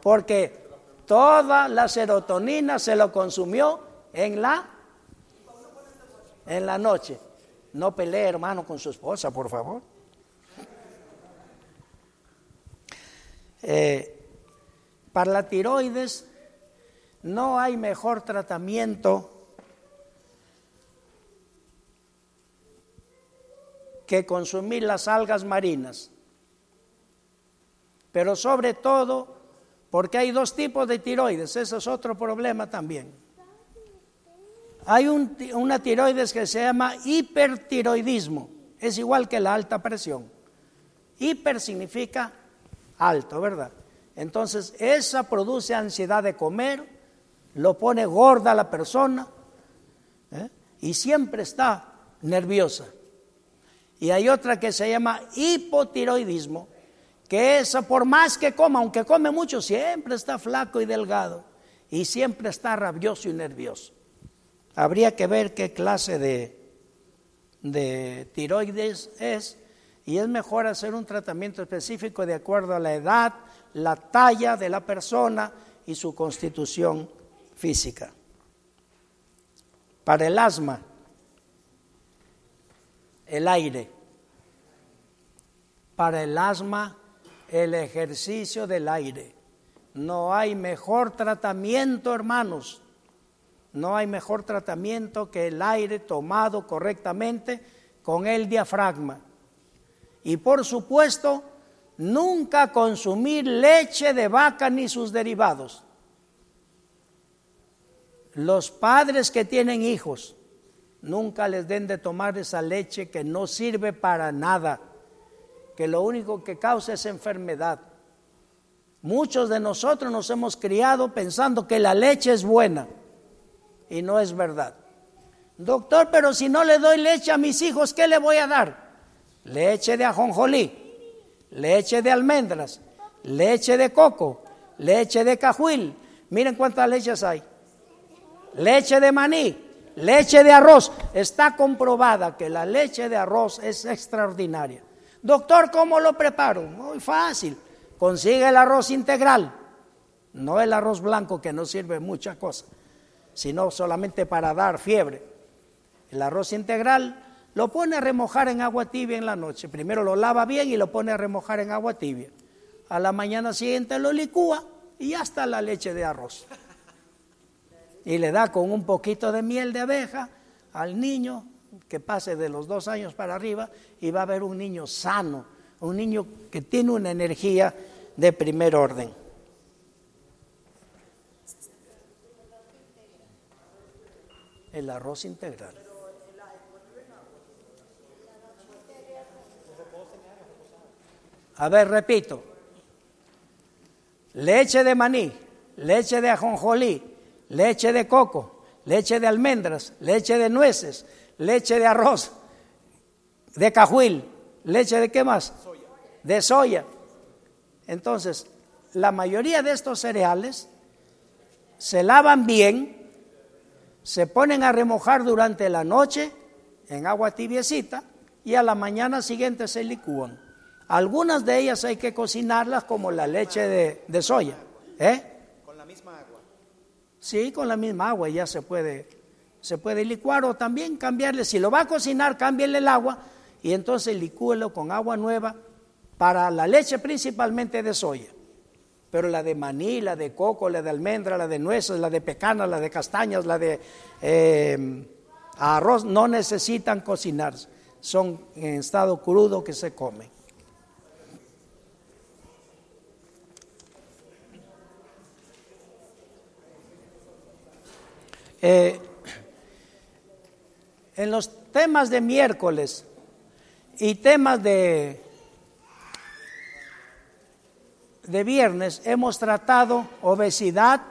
Porque toda la serotonina se lo consumió en la en la noche. No pelee, hermano, con su esposa, por favor. Eh, para la tiroides no hay mejor tratamiento que consumir las algas marinas. Pero sobre todo porque hay dos tipos de tiroides, ese es otro problema también. Hay una tiroides que se llama hipertiroidismo, es igual que la alta presión. Hiper significa alto, ¿verdad? Entonces, esa produce ansiedad de comer, lo pone gorda a la persona ¿eh? y siempre está nerviosa. Y hay otra que se llama hipotiroidismo, que esa por más que coma, aunque come mucho, siempre está flaco y delgado y siempre está rabioso y nervioso. Habría que ver qué clase de, de tiroides es y es mejor hacer un tratamiento específico de acuerdo a la edad, la talla de la persona y su constitución física. Para el asma, el aire. Para el asma, el ejercicio del aire. No hay mejor tratamiento, hermanos, no hay mejor tratamiento que el aire tomado correctamente con el diafragma. Y por supuesto, nunca consumir leche de vaca ni sus derivados. Los padres que tienen hijos, nunca les den de tomar esa leche que no sirve para nada, que lo único que causa es enfermedad. Muchos de nosotros nos hemos criado pensando que la leche es buena y no es verdad. Doctor, pero si no le doy leche a mis hijos, ¿qué le voy a dar? Leche de ajonjolí, leche de almendras, leche de coco, leche de cajuil. Miren cuántas leches hay. Leche de maní, leche de arroz. Está comprobada que la leche de arroz es extraordinaria. Doctor, ¿cómo lo preparo? Muy fácil. Consigue el arroz integral, no el arroz blanco que no sirve mucha cosa, sino solamente para dar fiebre. El arroz integral lo pone a remojar en agua tibia en la noche. Primero lo lava bien y lo pone a remojar en agua tibia. A la mañana siguiente lo licúa y ya está la leche de arroz. Y le da con un poquito de miel de abeja al niño que pase de los dos años para arriba y va a ver un niño sano, un niño que tiene una energía de primer orden. El arroz integral. A ver, repito. Leche de maní, leche de ajonjolí, leche de coco, leche de almendras, leche de nueces, leche de arroz, de cajuil, leche de qué más? De soya. Entonces, la mayoría de estos cereales se lavan bien, se ponen a remojar durante la noche en agua tibiecita y a la mañana siguiente se licúan. Algunas de ellas hay que cocinarlas como la leche de, soya. ¿Eh? ¿Con la misma agua? Sí, con la misma agua ya se puede, se puede licuar o también cambiarle. Si lo va a cocinar, cámbiale el agua y entonces licúelo con agua nueva para la leche principalmente de soya. Pero la de maní, la de coco, la de almendra, la de nueces, la de pecana, la de castañas, la de eh, arroz, no necesitan cocinarse. Son en estado crudo que se comen. Eh, en los temas de miércoles y temas de, de viernes hemos tratado obesidad,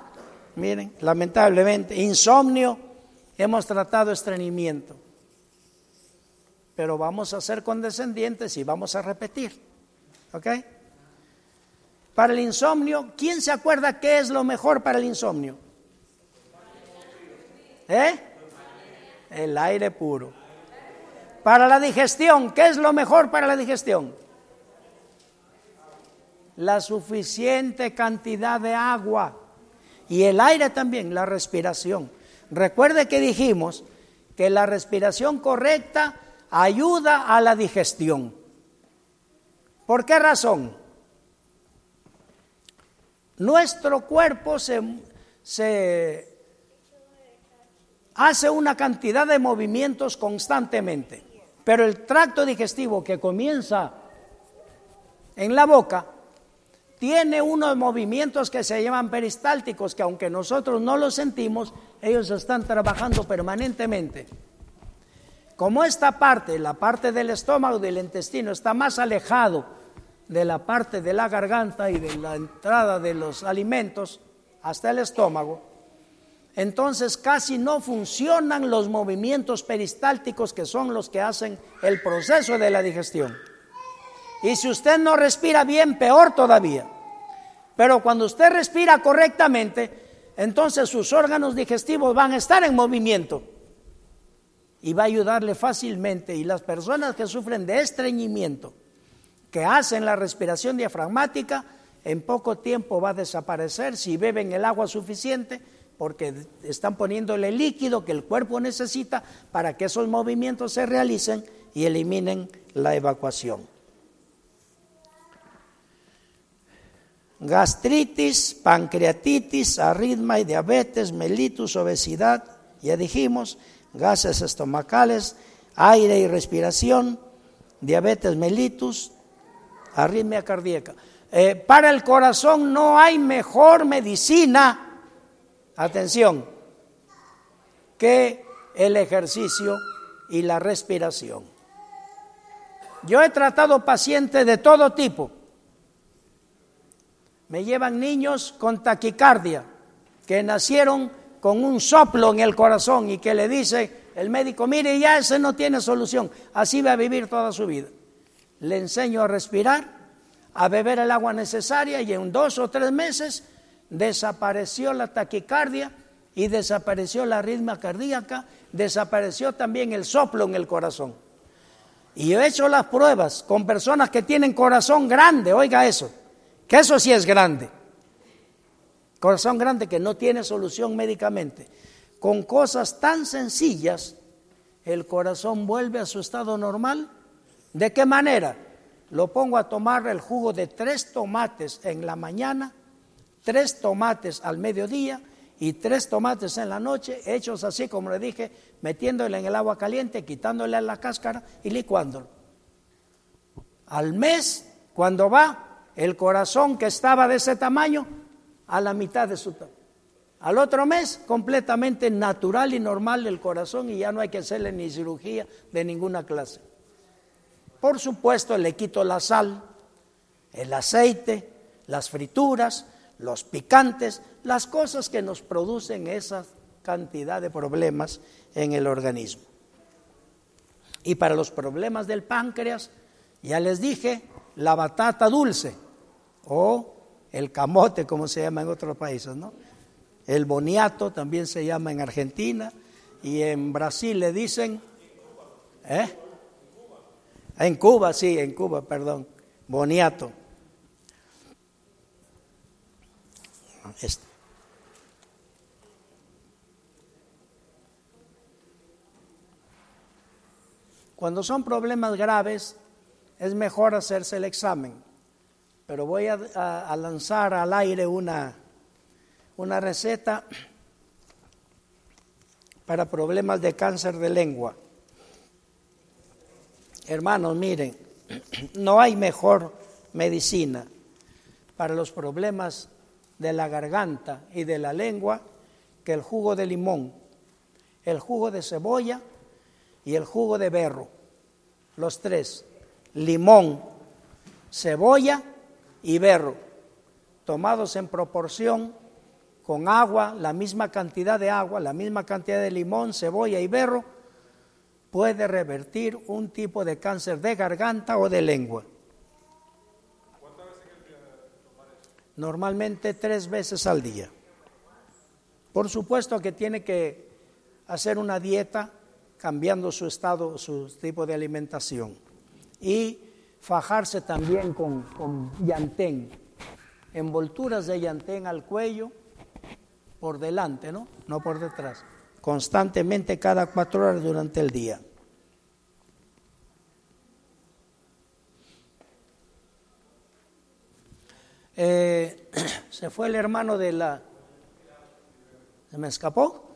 miren, lamentablemente, insomnio, hemos tratado estreñimiento. Pero vamos a ser condescendientes y vamos a repetir. ¿Ok? Para el insomnio, ¿quién se acuerda qué es lo mejor para el insomnio? ¿Eh? El aire puro. Para la digestión, ¿qué es lo mejor para la digestión? La suficiente cantidad de agua. Y el aire también, la respiración. Recuerde que dijimos que la respiración correcta ayuda a la digestión. ¿Por qué razón? Nuestro cuerpo se, se hace una cantidad de movimientos constantemente, pero el tracto digestivo que comienza en la boca tiene unos movimientos que se llaman peristálticos, que aunque nosotros no los sentimos, ellos están trabajando permanentemente. Como esta parte, la parte del estómago y del intestino, está más alejado de la parte de la garganta y de la entrada de los alimentos hasta el estómago, entonces casi no funcionan los movimientos peristálticos que son los que hacen el proceso de la digestión. Y si usted no respira bien, peor todavía. Pero cuando usted respira correctamente, entonces sus órganos digestivos van a estar en movimiento y va a ayudarle fácilmente. Y las personas que sufren de estreñimiento, que hacen la respiración diafragmática, en poco tiempo va a desaparecer si beben el agua suficiente porque están poniéndole líquido que el cuerpo necesita para que esos movimientos se realicen y eliminen la evacuación. Gastritis, pancreatitis, arritmia y diabetes, mellitus, obesidad, ya dijimos, gases estomacales, aire y respiración, diabetes mellitus, arritmia cardíaca. Eh, para el corazón no hay mejor medicina atención, que el ejercicio y la respiración. Yo he tratado pacientes de todo tipo. Me llevan niños con taquicardia que nacieron con un soplo en el corazón y que le dice el médico, mire, ya ese no tiene solución, así va a vivir toda su vida. Le enseño a respirar, a beber el agua necesaria y en dos o tres meses desapareció la taquicardia y desapareció la arritmia cardíaca, desapareció también el soplo en el corazón. Y he hecho las pruebas con personas que tienen corazón grande, oiga eso, que eso sí es grande. Corazón grande que no tiene solución médicamente. Con cosas tan sencillas, el corazón vuelve a su estado normal. ¿De qué manera? Lo pongo a tomar el jugo de tres tomates en la mañana, tres tomates al mediodía y tres tomates en la noche, hechos así como le dije, metiéndole en el agua caliente, quitándole la cáscara y licuándolo. Al mes, cuando va, el corazón que estaba de ese tamaño, a la mitad de su tamaño. Al otro mes, completamente natural y normal el corazón y ya no hay que hacerle ni cirugía de ninguna clase. Por supuesto, le quito la sal, el aceite, las frituras, los picantes, las cosas que nos producen esa cantidad de problemas en el organismo. Y para los problemas del páncreas, ya les dije, la batata dulce o el camote, como se llama en otros países, ¿no? El boniato también se llama en Argentina y en Brasil le dicen, ¿eh? En Cuba, sí, en Cuba, perdón, boniato. Este. Cuando son problemas graves, es mejor hacerse el examen. Pero voy a, lanzar al aire una, una receta para problemas de cáncer de lengua. Hermanos, miren, no hay mejor medicina para los problemas de la garganta y de la lengua que el jugo de limón, el jugo de cebolla y el jugo de berro. Los tres, limón, cebolla y berro, tomados en proporción con agua, la misma cantidad de agua, la misma cantidad de limón, cebolla y berro, puede revertir un tipo de cáncer de garganta o de lengua. Normalmente tres veces al día. Por supuesto que tiene que hacer una dieta cambiando su estado, su tipo de alimentación. Y fajarse también con, con llantén, envolturas de llantén al cuello, por delante, ¿no? No por detrás. Constantemente cada cuatro horas durante el día. Eh, se fue el hermano de la... ¿Se me escapó?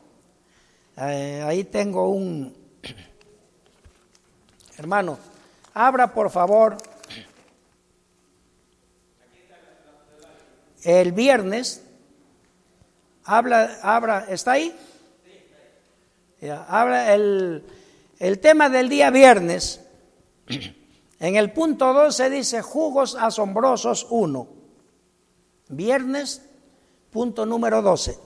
Eh, ahí tengo un... Hermano, abra por favor. El viernes, habla, abra, ¿está ahí? habla el, el tema del día viernes. En el punto 2 se dice jugos asombrosos 1. Viernes, punto número 12.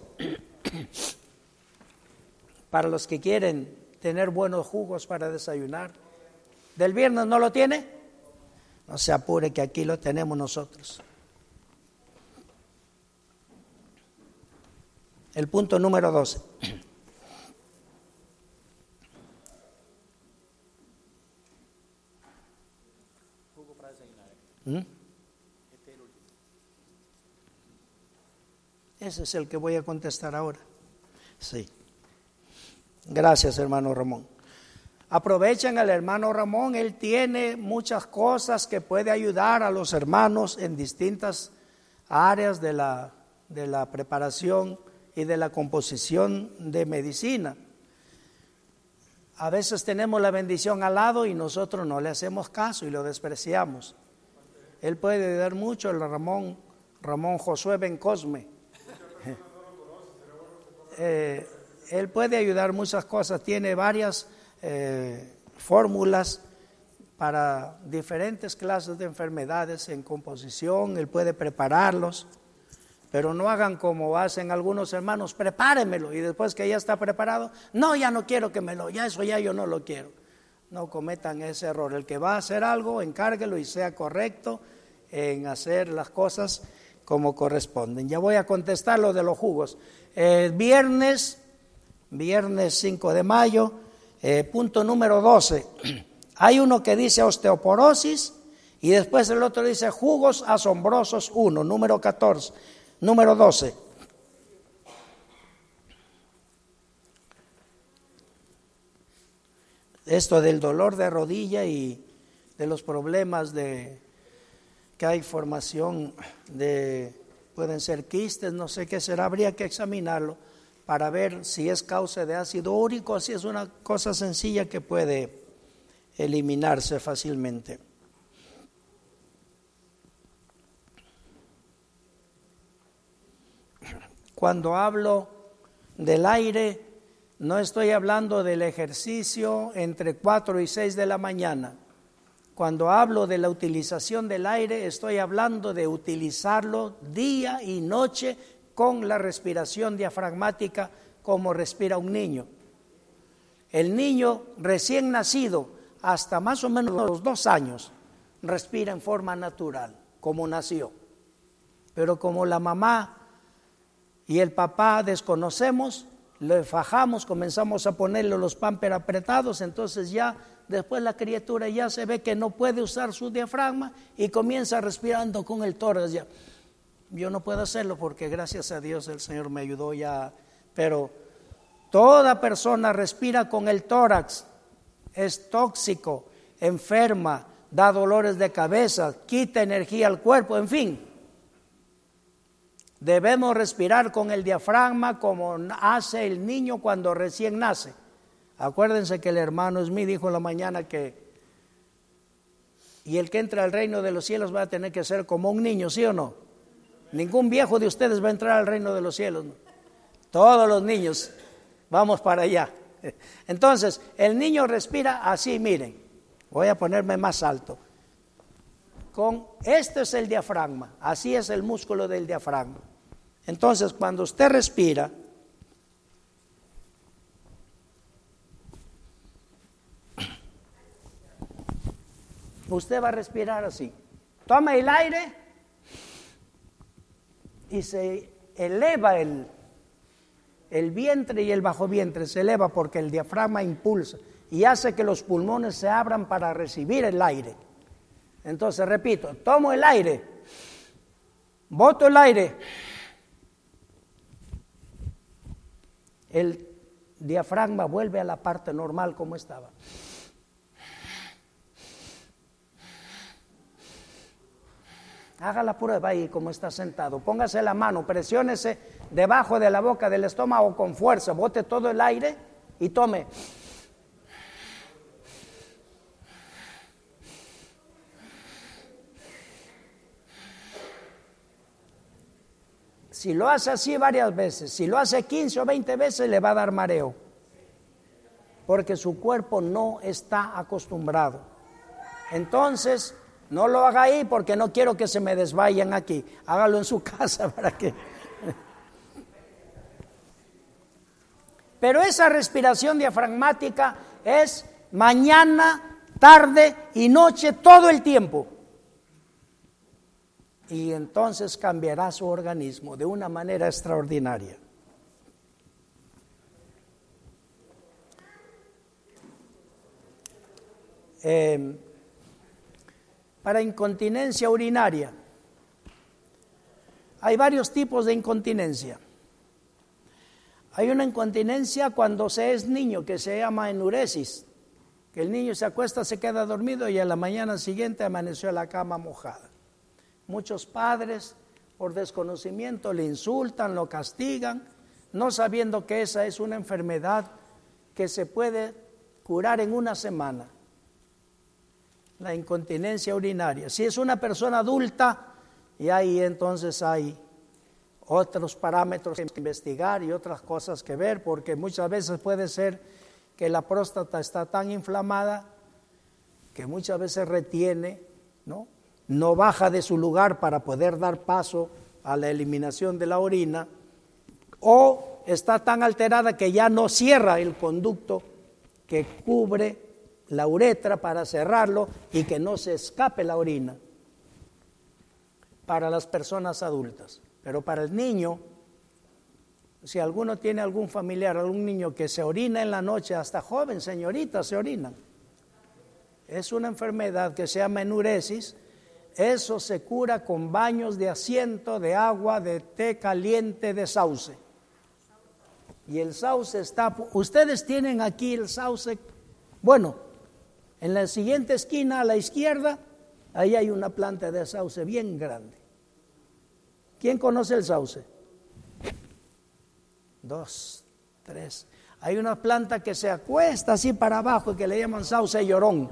Para los que quieren tener buenos jugos para desayunar. ¿Del viernes no lo tiene? No se apure que aquí lo tenemos nosotros. El punto número 12. ¿Mm? Ese es el que voy a contestar ahora. Sí. Gracias, hermano Ramón. Aprovechen al hermano Ramón, él tiene muchas cosas que puede ayudar a los hermanos en distintas áreas de la, de la preparación y de la composición de medicina. A veces tenemos la bendición al lado y nosotros no le hacemos caso y lo despreciamos. Él puede ayudar mucho, el Ramón, Ramón Josué Bencosme eh, él puede ayudar muchas cosas, tiene varias eh, fórmulas para diferentes clases de enfermedades en composición, él puede prepararlos. Pero no hagan como hacen algunos hermanos, prepáremelo y después que ya está preparado, no, ya no quiero que me lo, ya eso ya yo no lo quiero. No cometan ese error. El que va a hacer algo, encárguelo y sea correcto en hacer las cosas como corresponden. Ya voy a contestar lo de los jugos. Eh, viernes, viernes 5 de mayo, eh, punto número 12. Hay uno que dice osteoporosis y después el otro dice jugos asombrosos 1, número 14. Número 12. Esto del dolor de rodilla y de los problemas de que hay formación de, pueden ser quistes, no sé qué será, habría que examinarlo para ver si es causa de ácido úrico, si es una cosa sencilla que puede eliminarse fácilmente. Cuando hablo del aire, no estoy hablando del ejercicio entre 4 y 6 de la mañana. Cuando hablo de la utilización del aire, estoy hablando de utilizarlo día y noche con la respiración diafragmática como respira un niño. El niño recién nacido, hasta más o menos los dos años, respira en forma natural, como nació. Pero como la mamá y el papá desconocemos, le fajamos, comenzamos a ponerle los pamper apretados, entonces ya después la criatura ya se ve que no puede usar su diafragma y comienza respirando con el tórax ya. Yo no puedo hacerlo porque gracias a Dios el Señor me ayudó ya, pero toda persona respira con el tórax, es tóxico, enferma, da dolores de cabeza, quita energía al cuerpo, en fin. Debemos respirar con el diafragma como hace el niño cuando recién nace. Acuérdense que el hermano Smith dijo en la mañana que y el que entra al reino de los cielos va a tener que ser como un niño, ¿sí o no? Ningún viejo de ustedes va a entrar al reino de los cielos. Todos los niños vamos para allá. Entonces, el niño respira así, miren. Voy a ponerme más alto. Con este es el diafragma, así es el músculo del diafragma. Entonces, cuando usted respira, usted va a respirar así. Toma el aire y se eleva el, el vientre y el bajo vientre, se eleva porque el diafragma impulsa y hace que los pulmones se abran para recibir el aire. Entonces, repito, tomo el aire, boto el aire el diafragma vuelve a la parte normal como estaba. Haga la prueba ahí como está sentado. Póngase la mano, presiónese debajo de la boca del estómago con fuerza, bote todo el aire y tome. Si lo hace así varias veces, si lo hace 15 o 20 veces, le va a dar mareo. Porque su cuerpo no está acostumbrado. Entonces, no lo haga ahí porque no quiero que se me desvayan aquí. Hágalo en su casa para que... Pero esa respiración diafragmática es mañana, tarde y noche todo el tiempo y entonces cambiará su organismo de una manera extraordinaria. Em, para incontinencia urinaria, hay varios tipos de incontinencia. Hay una incontinencia cuando se es niño que se llama enuresis, que el niño se acuesta, se queda dormido y a la mañana siguiente amaneció la cama mojada. Muchos padres, por desconocimiento, le insultan, lo castigan, no sabiendo que esa es una enfermedad que se puede curar en una semana. La incontinencia urinaria. Si es una persona adulta, y ahí entonces hay otros parámetros que investigar y otras cosas que ver, porque muchas veces puede ser que la próstata está tan inflamada que muchas veces retiene, ¿no? no baja de su lugar para poder dar paso a la eliminación de la orina, o está tan alterada que ya no cierra el conducto que cubre la uretra para cerrarlo y que no se escape la orina para las personas adultas. Pero para el niño, si alguno tiene algún familiar, algún niño que se orina en la noche, hasta joven, señorita, se orina. Es una enfermedad que se llama enuresis. Eso se cura con baños de asiento, de agua, de té caliente, de sauce. Y el sauce está... Ustedes tienen aquí el sauce. Bueno, en la siguiente esquina a la izquierda, ahí hay una planta de sauce bien grande. ¿Quién conoce el sauce? Dos, tres. Hay una planta que se acuesta así para abajo que le llaman sauce llorón.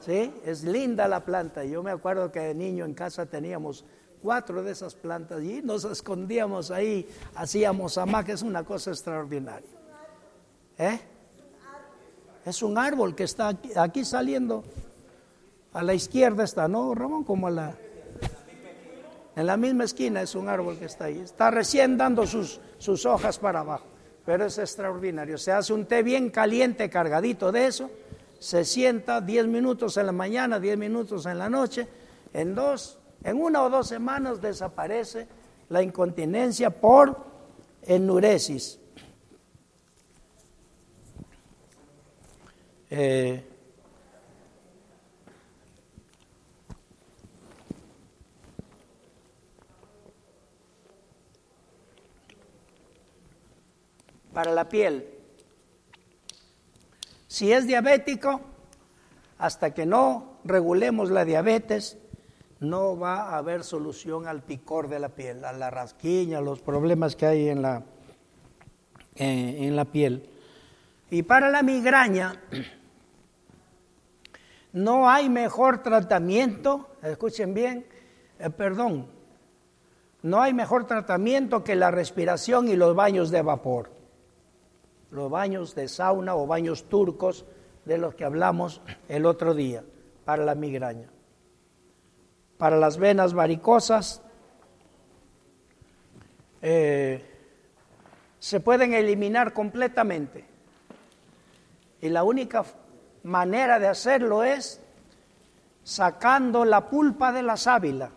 ¿Sí? Es linda la planta. Yo me acuerdo que de niño en casa teníamos cuatro de esas plantas y nos escondíamos ahí, hacíamos que es una cosa extraordinaria. ¿Eh? Es un árbol que está aquí, saliendo. A la izquierda está, ¿no, Ramón? Como la... En la misma esquina es un árbol que está ahí. Está recién dando sus, sus hojas para abajo. Pero es extraordinario. Se hace un té bien caliente, cargadito de eso. Se sienta 10 minutos en la mañana, 10 minutos en la noche. En dos, en una o dos semanas desaparece la incontinencia por enuresis. Eh, para la piel. Si es diabético, hasta que no regulemos la diabetes, no va a haber solución al picor de la piel, a la rasquiña, a los problemas que hay en la, eh, en la piel. Y para la migraña, no hay mejor tratamiento, escuchen bien, eh, perdón, no hay mejor tratamiento que la respiración y los baños de vapor, los baños de sauna o baños turcos de los que hablamos el otro día para la migraña. Para las venas varicosas eh, se pueden eliminar completamente. Y la única manera de hacerlo es sacando la pulpa de la sábila.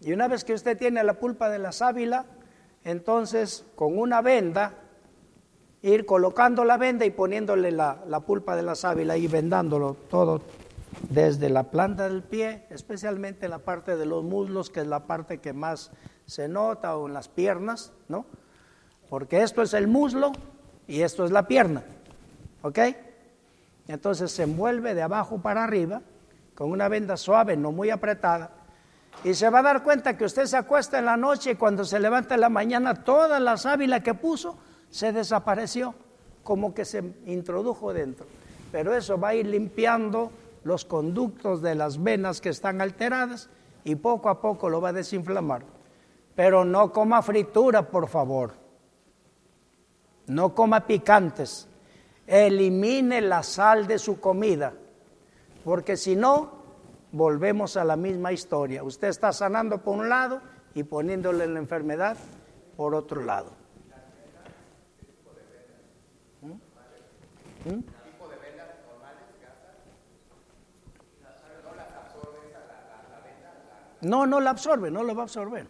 Y una vez que usted tiene la pulpa de la sábila, entonces con una venda, ir colocando la venda y poniéndole la, la pulpa de la sábila y vendándolo todo desde la planta del pie, especialmente la parte de los muslos, que es la parte que más se nota, o en las piernas, ¿no? Porque esto es el muslo y esto es la pierna, ¿ok? Entonces se envuelve de abajo para arriba con una venda suave, no muy apretada. Y se va a dar cuenta que usted se acuesta en la noche y cuando se levanta en la mañana toda la sábila que puso se desapareció, como que se introdujo dentro. Pero eso va a ir limpiando los conductos de las venas que están alteradas y poco a poco lo va a desinflamar. Pero no coma fritura, por favor. No coma picantes elimine la sal de su comida, porque si no, volvemos a la misma historia. Usted está sanando por un lado y poniéndole la enfermedad por otro lado. ¿Mm? ¿Mm? No, no la absorbe, no lo va a absorber.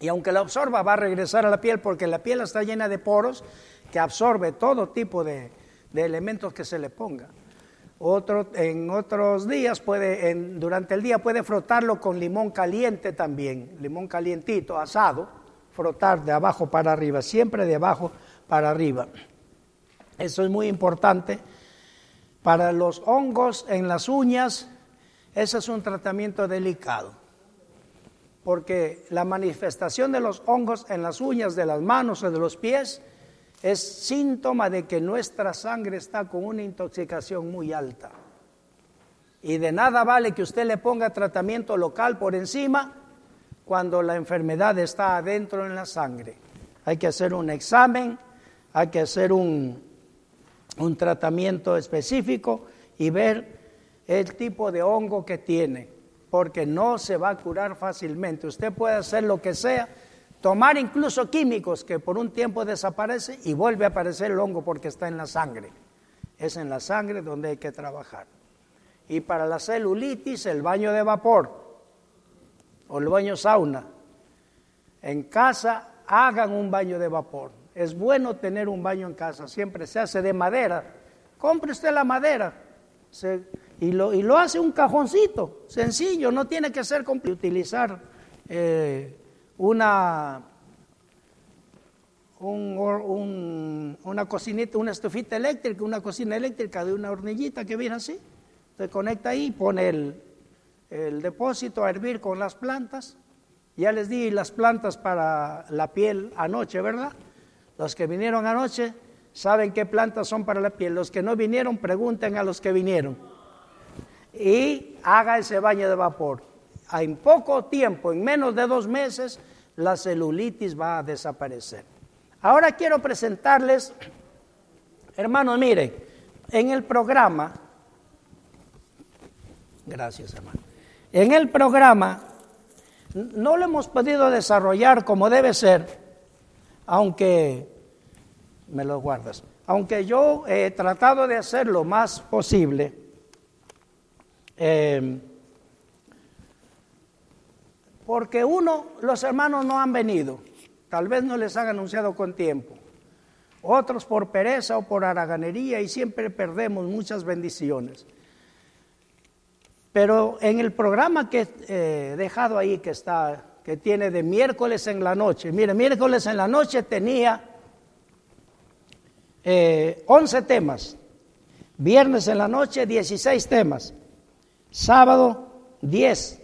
Y aunque la absorba, va a regresar a la piel porque la piel está llena de poros que absorbe todo tipo de, elementos que se le ponga. Otro, en otros días puede, durante el día puede frotarlo con limón caliente también, limón calientito, asado, frotar de abajo para arriba, siempre de abajo para arriba. Eso es muy importante. Para los hongos en las uñas, ese es un tratamiento delicado, porque la manifestación de los hongos en las uñas de las manos o de los pies es síntoma de que nuestra sangre está con una intoxicación muy alta. Y de nada vale que usted le ponga tratamiento local por encima cuando la enfermedad está adentro en la sangre. Hay que hacer un examen, hay que hacer un, un tratamiento específico y ver el tipo de hongo que tiene. porque no se va a curar fácilmente. Usted puede hacer lo que sea, tomar incluso químicos que por un tiempo desaparece y vuelve a aparecer el hongo porque está en la sangre. Es en la sangre donde hay que trabajar. Y para la celulitis, el baño de vapor o el baño sauna. En casa hagan un baño de vapor. Es bueno tener un baño en casa, siempre se hace de madera. Compre usted la madera y, lo, y, lo, hace un cajoncito, sencillo, no tiene que ser complicado. Utilizar eh, una, una cocinita, una estufita eléctrica, una cocina eléctrica de una hornillita que viene así. Se conecta ahí, pone el, el depósito a hervir con las plantas. Ya les di las plantas para la piel anoche, ¿verdad? Los que vinieron anoche saben qué plantas son para la piel. Los que no vinieron, pregunten a los que vinieron. Y haga ese baño de vapor. En poco tiempo, en menos de dos meses, la celulitis va a desaparecer. Ahora quiero presentarles, hermanos, miren, en el programa, gracias hermano, en el programa no lo hemos podido desarrollar como debe ser, aunque me lo guardas. Aunque yo he tratado de hacer lo más posible, eh, porque uno, los hermanos no han venido, tal vez no les han anunciado con tiempo, otros por pereza o por haraganería y siempre perdemos muchas bendiciones. Pero en el programa que he dejado ahí, que está, que tiene de miércoles en la noche, mire, miércoles en la noche tenía eh, 11 temas, viernes en la noche 16 temas, sábado 10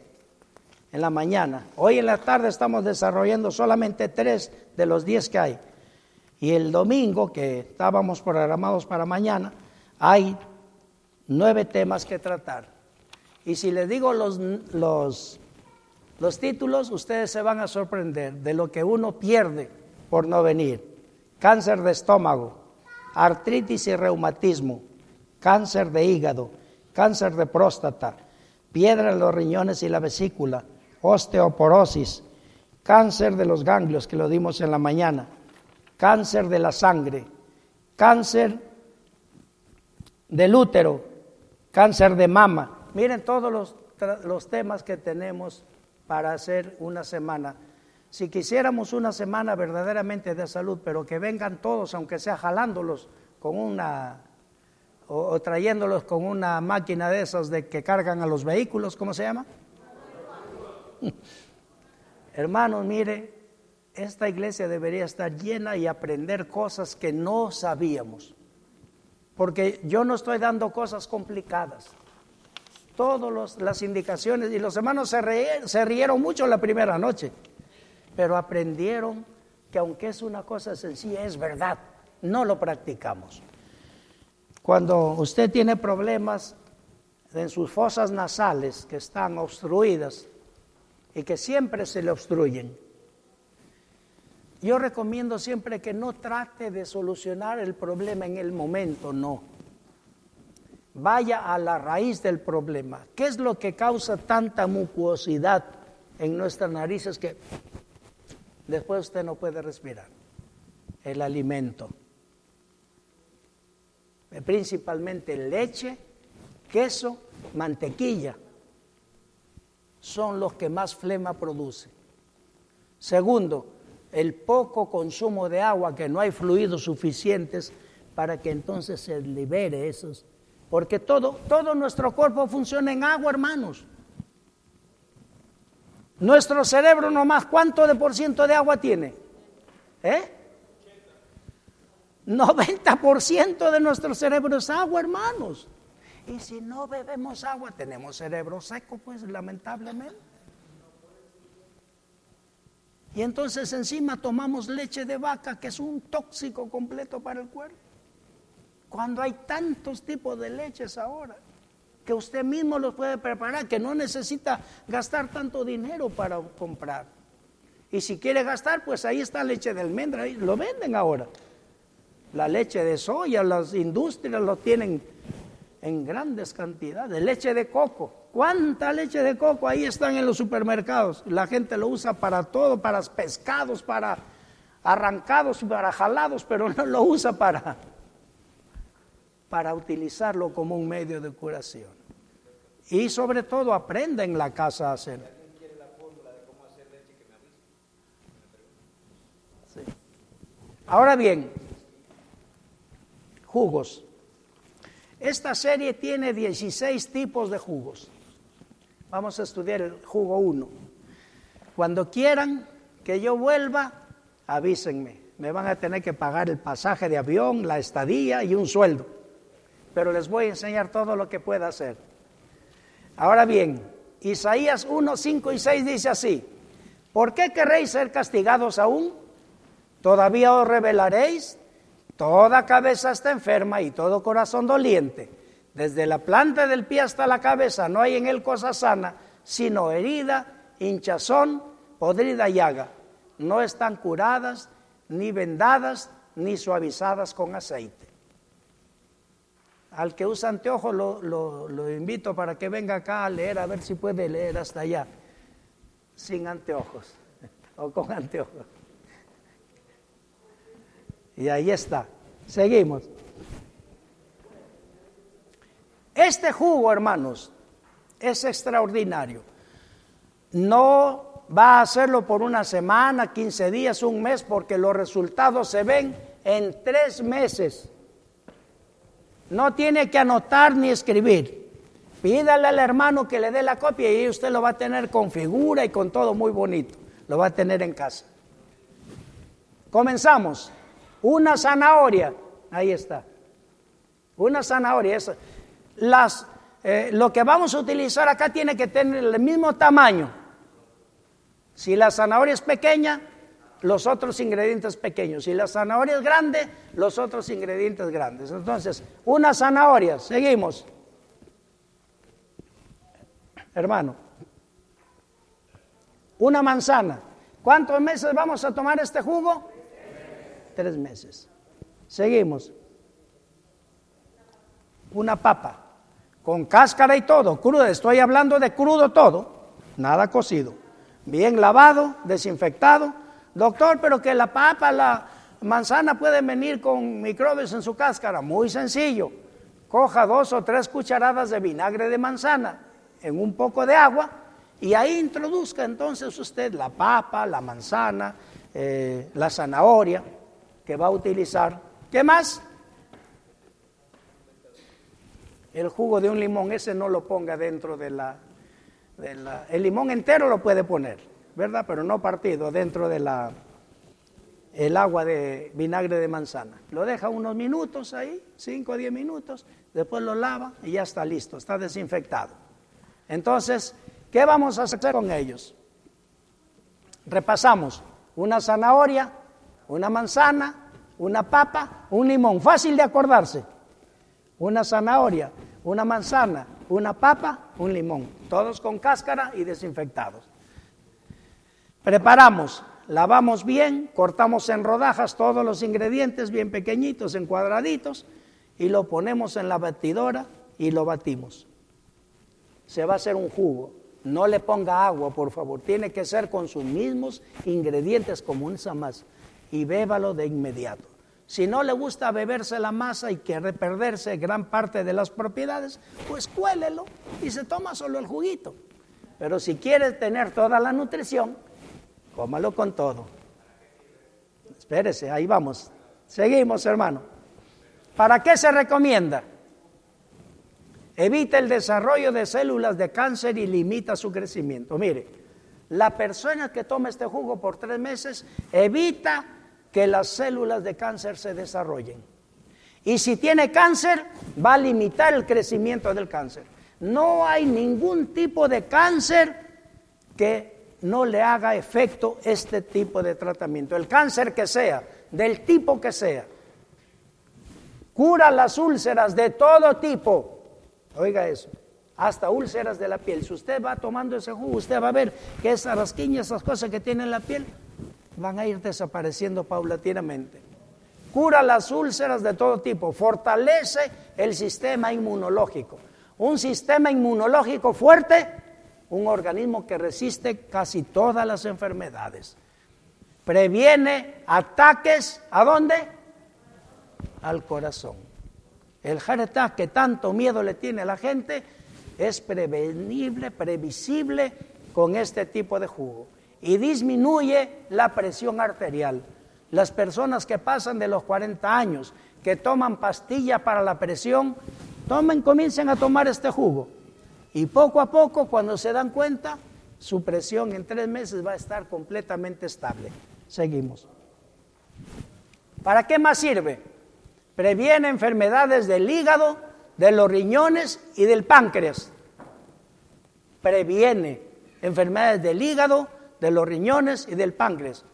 en la mañana. Hoy en la tarde estamos desarrollando solamente 3 de los 10 que hay. Y el domingo, que estábamos programados para mañana, hay nueve temas que tratar. Y si les digo los, los, los títulos, ustedes se van a sorprender de lo que uno pierde por no venir. Cáncer de estómago, artritis y reumatismo, cáncer de hígado, cáncer de próstata, piedra en los riñones y la vesícula, osteoporosis, cáncer de los ganglios, que lo dimos en la mañana, cáncer de la sangre, cáncer del útero, cáncer de mama. Miren todos los, los temas que tenemos para hacer una semana. Si quisiéramos una semana verdaderamente de salud, pero que vengan todos, aunque sea jalándolos con una o, trayéndolos con una máquina de esas de que cargan a los vehículos, ¿cómo se llama? Hermanos, mire, esta iglesia debería estar llena y aprender cosas que no sabíamos. Porque yo no estoy dando cosas complicadas. Todas las indicaciones, y los hermanos se, se rieron mucho la primera noche pero aprendieron que aunque es una cosa sencilla, es verdad, no lo practicamos. Cuando usted tiene problemas en sus fosas nasales que están obstruidas y que siempre se le obstruyen, yo recomiendo siempre que no trate de solucionar el problema en el momento, no. Vaya a la raíz del problema. ¿Qué es lo que causa tanta mucosidad en nuestras narices que después usted no puede respirar. El alimento. Principalmente leche, queso, mantequilla. Son los que más flema producen. Segundo, el poco consumo de agua, que no hay fluidos suficientes para que entonces se libere esos. Porque todo, todo nuestro cuerpo funciona en agua, hermanos. Nuestro cerebro nomás, ¿cuánto de por ciento de agua tiene? ¿Eh? 90% de nuestro cerebro es agua, hermanos. Y si no bebemos agua, tenemos cerebro seco, pues lamentablemente. Y entonces encima tomamos leche de vaca, que es un tóxico completo para el cuerpo. Cuando hay tantos tipos de leches ahora que usted mismo los puede preparar, que no necesita gastar tanto dinero para comprar. Y si quiere gastar, pues ahí está leche de almendra, lo venden ahora. La leche de soya, las industrias lo tienen en grandes cantidades, leche de coco. ¿Cuánta leche de coco ahí están en los supermercados? La gente lo usa para todo, para pescados, para arrancados, para jalados, pero no lo usa para, para utilizarlo como un medio de curación. Y sobre todo aprenda en la casa a hacer. Ahora bien, jugos. Esta serie tiene 16 tipos de jugos. Vamos a estudiar el jugo 1. Cuando quieran que yo vuelva, avísenme. Me van a tener que pagar el pasaje de avión, la estadía y un sueldo. Pero les voy a enseñar todo lo que pueda hacer. Ahora bien, Isaías 1, 5 y 6 dice así, ¿por qué querréis ser castigados aún? Todavía os revelaréis, toda cabeza está enferma y todo corazón doliente. Desde la planta del pie hasta la cabeza no hay en él cosa sana, sino herida, hinchazón, podrida llaga. No están curadas, ni vendadas, ni suavizadas con aceite. Al que usa anteojos lo, lo, invito para que venga acá a leer, a ver si puede leer hasta allá, sin anteojos o con anteojos. Y ahí está. Seguimos. Este jugo, hermanos, es extraordinario. No va a hacerlo por una semana, 15 días, un mes, porque los resultados se ven en tres meses. No tiene que anotar ni escribir. Pídale al hermano que le dé la copia y usted lo va a tener con figura y con todo muy bonito. Lo va a tener en casa. Comenzamos. Una zanahoria, ahí está. Una zanahoria. las, eh, lo que vamos a utilizar acá tiene que tener el mismo tamaño. Si la zanahoria es pequeña, los otros ingredientes pequeños. Si la zanahoria es grande, los otros ingredientes grandes. Entonces, una zanahoria, seguimos. Hermano, una manzana. ¿Cuántos meses vamos a tomar este jugo? Tres meses. Seguimos. Una papa, con cáscara y todo, crudo, estoy hablando de crudo todo, nada cocido. Bien lavado, desinfectado. Doctor, pero que la papa, la manzana puede venir con microbios en su cáscara. Muy sencillo. Coja dos o tres cucharadas de vinagre de manzana en un poco de agua y ahí introduzca entonces usted la papa, la manzana, eh, la zanahoria que va a utilizar. ¿Qué más? El jugo de un limón, ese no lo ponga dentro de la, El limón entero lo puede poner, ¿verdad? Pero no partido, dentro de la... El agua de vinagre de manzana. Lo deja unos minutos ahí, 5 o 10 minutos, después lo lava y ya está listo, está desinfectado. Entonces, ¿qué vamos a hacer con ellos? Repasamos, una zanahoria, una manzana, una papa, un limón, fácil de acordarse. Una zanahoria, una manzana, una papa, un limón, todos con cáscara y desinfectados. Preparamos, lavamos bien, cortamos en rodajas todos los ingredientes bien pequeñitos, en cuadraditos, y lo ponemos en la batidora y lo batimos. Se va a hacer un jugo. No le ponga agua, por favor. Tiene que ser con sus mismos ingredientes como esa masa y bébalo de inmediato. Si no le gusta beberse la masa y quiere perderse gran parte de las propiedades, pues cuélelo y se toma solo el juguito. Pero si quiere tener toda la nutrición, cómalo con todo. Espérese, ahí vamos. Seguimos, hermano. ¿Para qué se recomienda? Evita el desarrollo de células de cáncer y limita su crecimiento. Mire, la persona que toma este jugo por tres meses evita que las células de cáncer se desarrollen. Y si tiene cáncer, va a limitar el crecimiento del cáncer. No hay ningún tipo de cáncer que no le haga efecto este tipo de tratamiento. El cáncer que sea, del tipo que sea. Cura las úlceras de todo tipo. Oiga eso. Hasta úlceras de la piel. Si usted va tomando ese jugo, usted va a ver que esas rasquiñas, esas cosas que tiene en la piel, van a ir desapareciendo paulatinamente. Cura las úlceras de todo tipo, fortalece el sistema inmunológico. un sistema inmunológico fuerte, un organismo que resiste casi todas las enfermedades. Previene ataques, ¿a dónde? Al corazón. El heart que tanto miedo le tiene a la gente es prevenible, previsible con este tipo de jugo y disminuye la presión arterial. Las personas que pasan de los 40 años, que toman pastilla para la presión, tomen, comiencen a tomar este jugo. Y poco a poco, cuando se dan cuenta, su presión en tres meses va a estar completamente estable. Seguimos. ¿Para qué más sirve? Previene enfermedades del hígado, de los riñones y del páncreas. Previene enfermedades del hígado, de los riñones y del páncreas.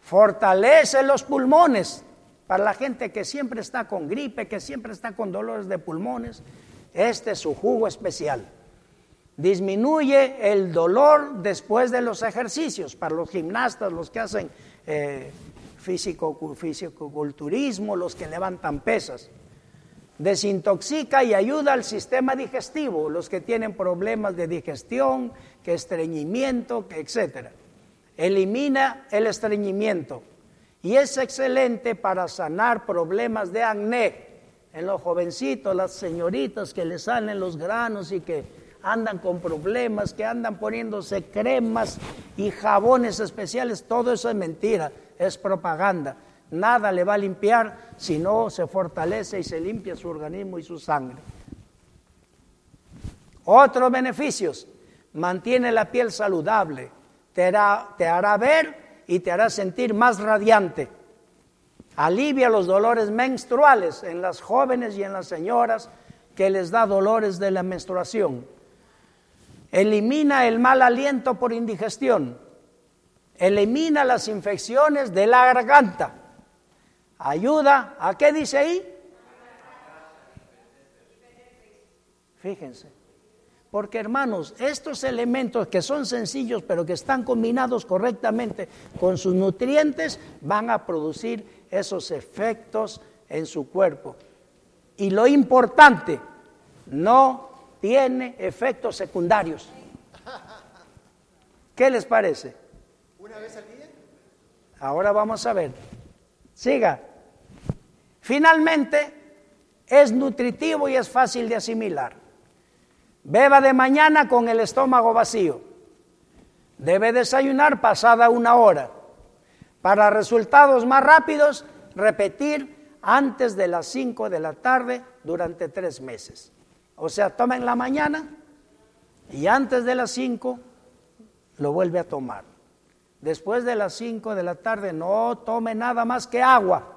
Fortalece los pulmones para la gente que siempre está con gripe, que siempre está con dolores de pulmones. Este es su jugo especial. Disminuye el dolor después de los ejercicios para los gimnastas, los que hacen eh, físico, fisicoculturismo, los que levantan pesas. Desintoxica y ayuda al sistema digestivo, los que tienen problemas de digestión, que estreñimiento, etcétera. Elimina el estreñimiento y es excelente para sanar problemas de acné en los jovencitos, las señoritas que les salen los granos y que andan con problemas, que andan poniéndose cremas y jabones especiales, todo eso es mentira, es propaganda. Nada le va a limpiar si no se fortalece y se limpia su organismo y su sangre. Otros beneficios, mantiene la piel saludable, te hará, ver y te hará sentir más radiante. Alivia los dolores menstruales en las jóvenes y en las señoras que les da dolores de la menstruación. Elimina el mal aliento por indigestión. Elimina las infecciones de la garganta. Ayuda, ¿a qué dice ahí? Fíjense. Porque hermanos, estos elementos que son sencillos pero que están combinados correctamente con sus nutrientes van a producir esos efectos en su cuerpo. Y lo importante, no tiene efectos secundarios. ¿Qué les parece? ¿Una vez al día? Ahora vamos a ver. Siga. Finalmente, es nutritivo y es fácil de asimilar. Beba de mañana con el estómago vacío. Debe desayunar pasada una hora. Para resultados más rápidos, repetir antes de las 5 de la tarde durante tres meses. O sea, toma en la mañana y antes de las 5 lo vuelve a tomar. Después de las 5 de la tarde no tome nada más que agua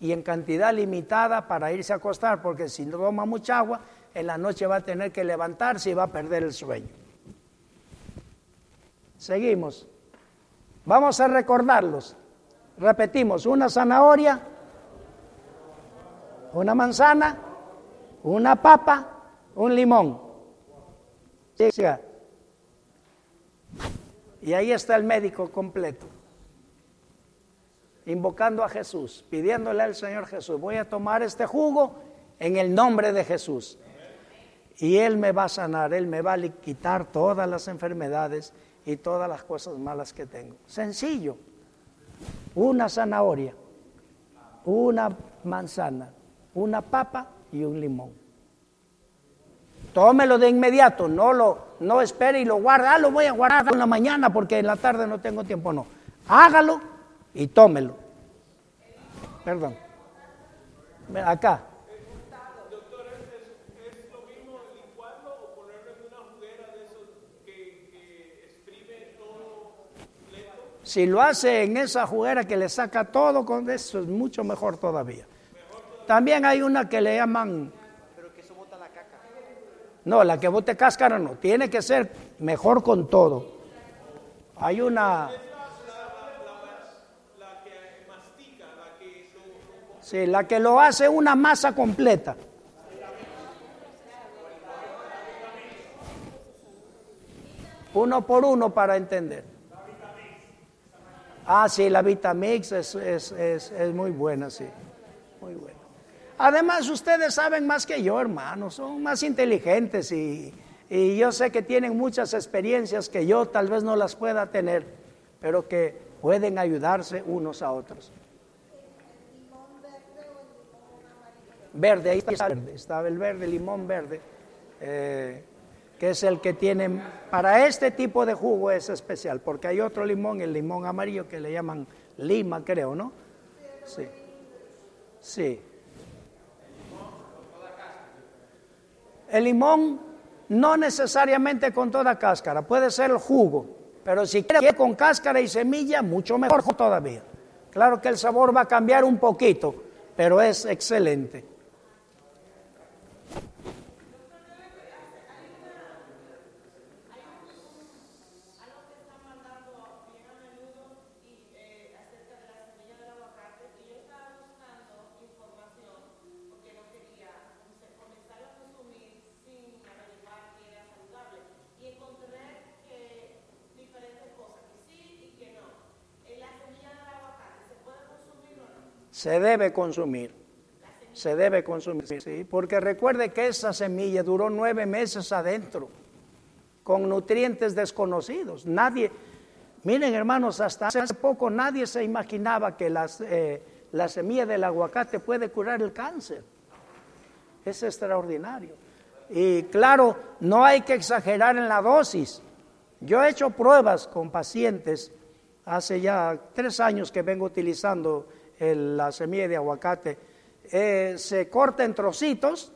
y en cantidad limitada para irse a acostar, porque si no toma mucha agua, en la noche va a tener que levantarse y va a perder el sueño. Seguimos. Vamos a recordarlos. Repetimos, una zanahoria, una manzana, una papa, un limón. Y ahí está el médico completo, invocando a Jesús, pidiéndole al Señor Jesús, voy a tomar este jugo en el nombre de Jesús. Y Él me va a sanar, Él me va a quitar todas las enfermedades y todas las cosas malas que tengo. Sencillo. Una zanahoria, una manzana, una papa y un limón. Tómelo de inmediato, no lo no espere y lo guarde. Ah, lo voy a guardar en la mañana porque en la tarde no tengo tiempo. No. Hágalo y tómelo. Perdón. Acá. Si lo hace en esa juguera que le saca todo con eso, es mucho mejor todavía. También hay una que le llaman no, la que bote cáscara no, tiene que ser mejor con todo. Hay una... Sí, la que lo hace una masa completa. Uno por uno para entender. Ah, sí, la Vitamix es, es, es, es muy buena, sí. Muy buena. Además, ustedes saben más que yo, hermanos, son más inteligentes y, y yo sé que tienen muchas experiencias que yo tal vez no las pueda tener, pero que pueden ayudarse unos a otros. Verde, ahí está el verde, estaba el verde, limón verde, eh, que es el que tiene, para este tipo de jugo es especial, porque hay otro limón, el limón amarillo que le llaman lima, creo, ¿no? Sí. Sí. El limón no necesariamente con toda cáscara, puede ser el jugo, pero si quiere con cáscara y semilla, mucho mejor todavía. Claro que el sabor va a cambiar un poquito, pero es excelente. Se debe consumir. Se debe consumir, sí, porque recuerde que esa semilla duró nueve meses adentro, con nutrientes desconocidos. Nadie, miren hermanos, hasta hace poco nadie se imaginaba que las, eh, la semilla del aguacate puede curar el cáncer. Es extraordinario. Y claro, no hay que exagerar en la dosis. Yo he hecho pruebas con pacientes, hace ya tres años que vengo utilizando la semilla de aguacate, eh, se corta en trocitos,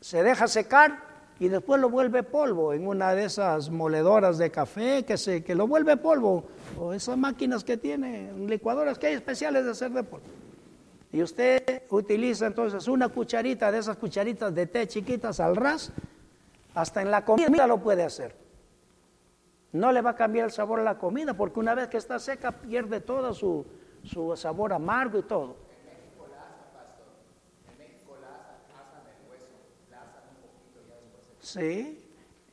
se deja secar y después lo vuelve polvo en una de esas moledoras de café que, se, que lo vuelve polvo, o esas máquinas que tiene, licuadoras que hay especiales de hacer de polvo. Y usted utiliza entonces una cucharita de esas cucharitas de té chiquitas al ras, hasta en la comida lo puede hacer. No le va a cambiar el sabor a la comida, porque una vez que está seca pierde toda su, su sabor amargo y todo. Sí,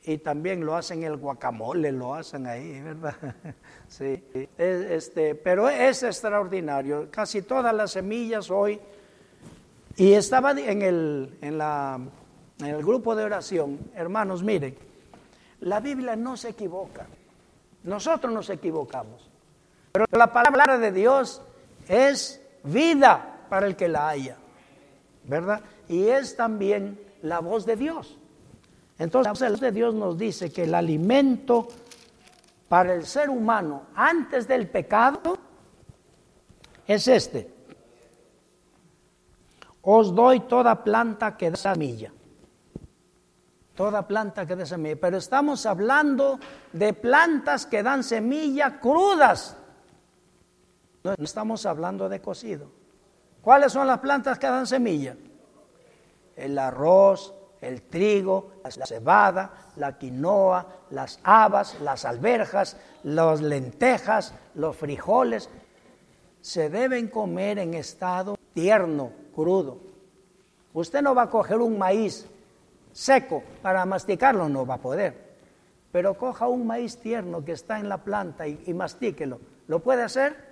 y también lo hacen el guacamole, lo hacen ahí, ¿verdad? Sí, este, pero es extraordinario. Casi todas las semillas hoy, y estaba en el, en, la, en el grupo de oración, hermanos, miren, la Biblia no se equivoca, nosotros nos equivocamos. Pero la palabra de Dios es vida para el que la haya, ¿verdad? Y es también la voz de Dios. Entonces, la voz de Dios nos dice que el alimento para el ser humano antes del pecado es este. Os doy toda planta que da semilla. Toda planta que da semilla. Pero estamos hablando de plantas que dan semilla crudas. No estamos hablando de cocido. ¿Cuáles son las plantas que dan semilla? El arroz, el trigo, la cebada, la quinoa, las habas, las alberjas, las lentejas, los frijoles. Se deben comer en estado tierno, crudo. Usted no va a coger un maíz seco para masticarlo, no va a poder. Pero coja un maíz tierno que está en la planta y, y mastíquelo. ¿Lo puede hacer?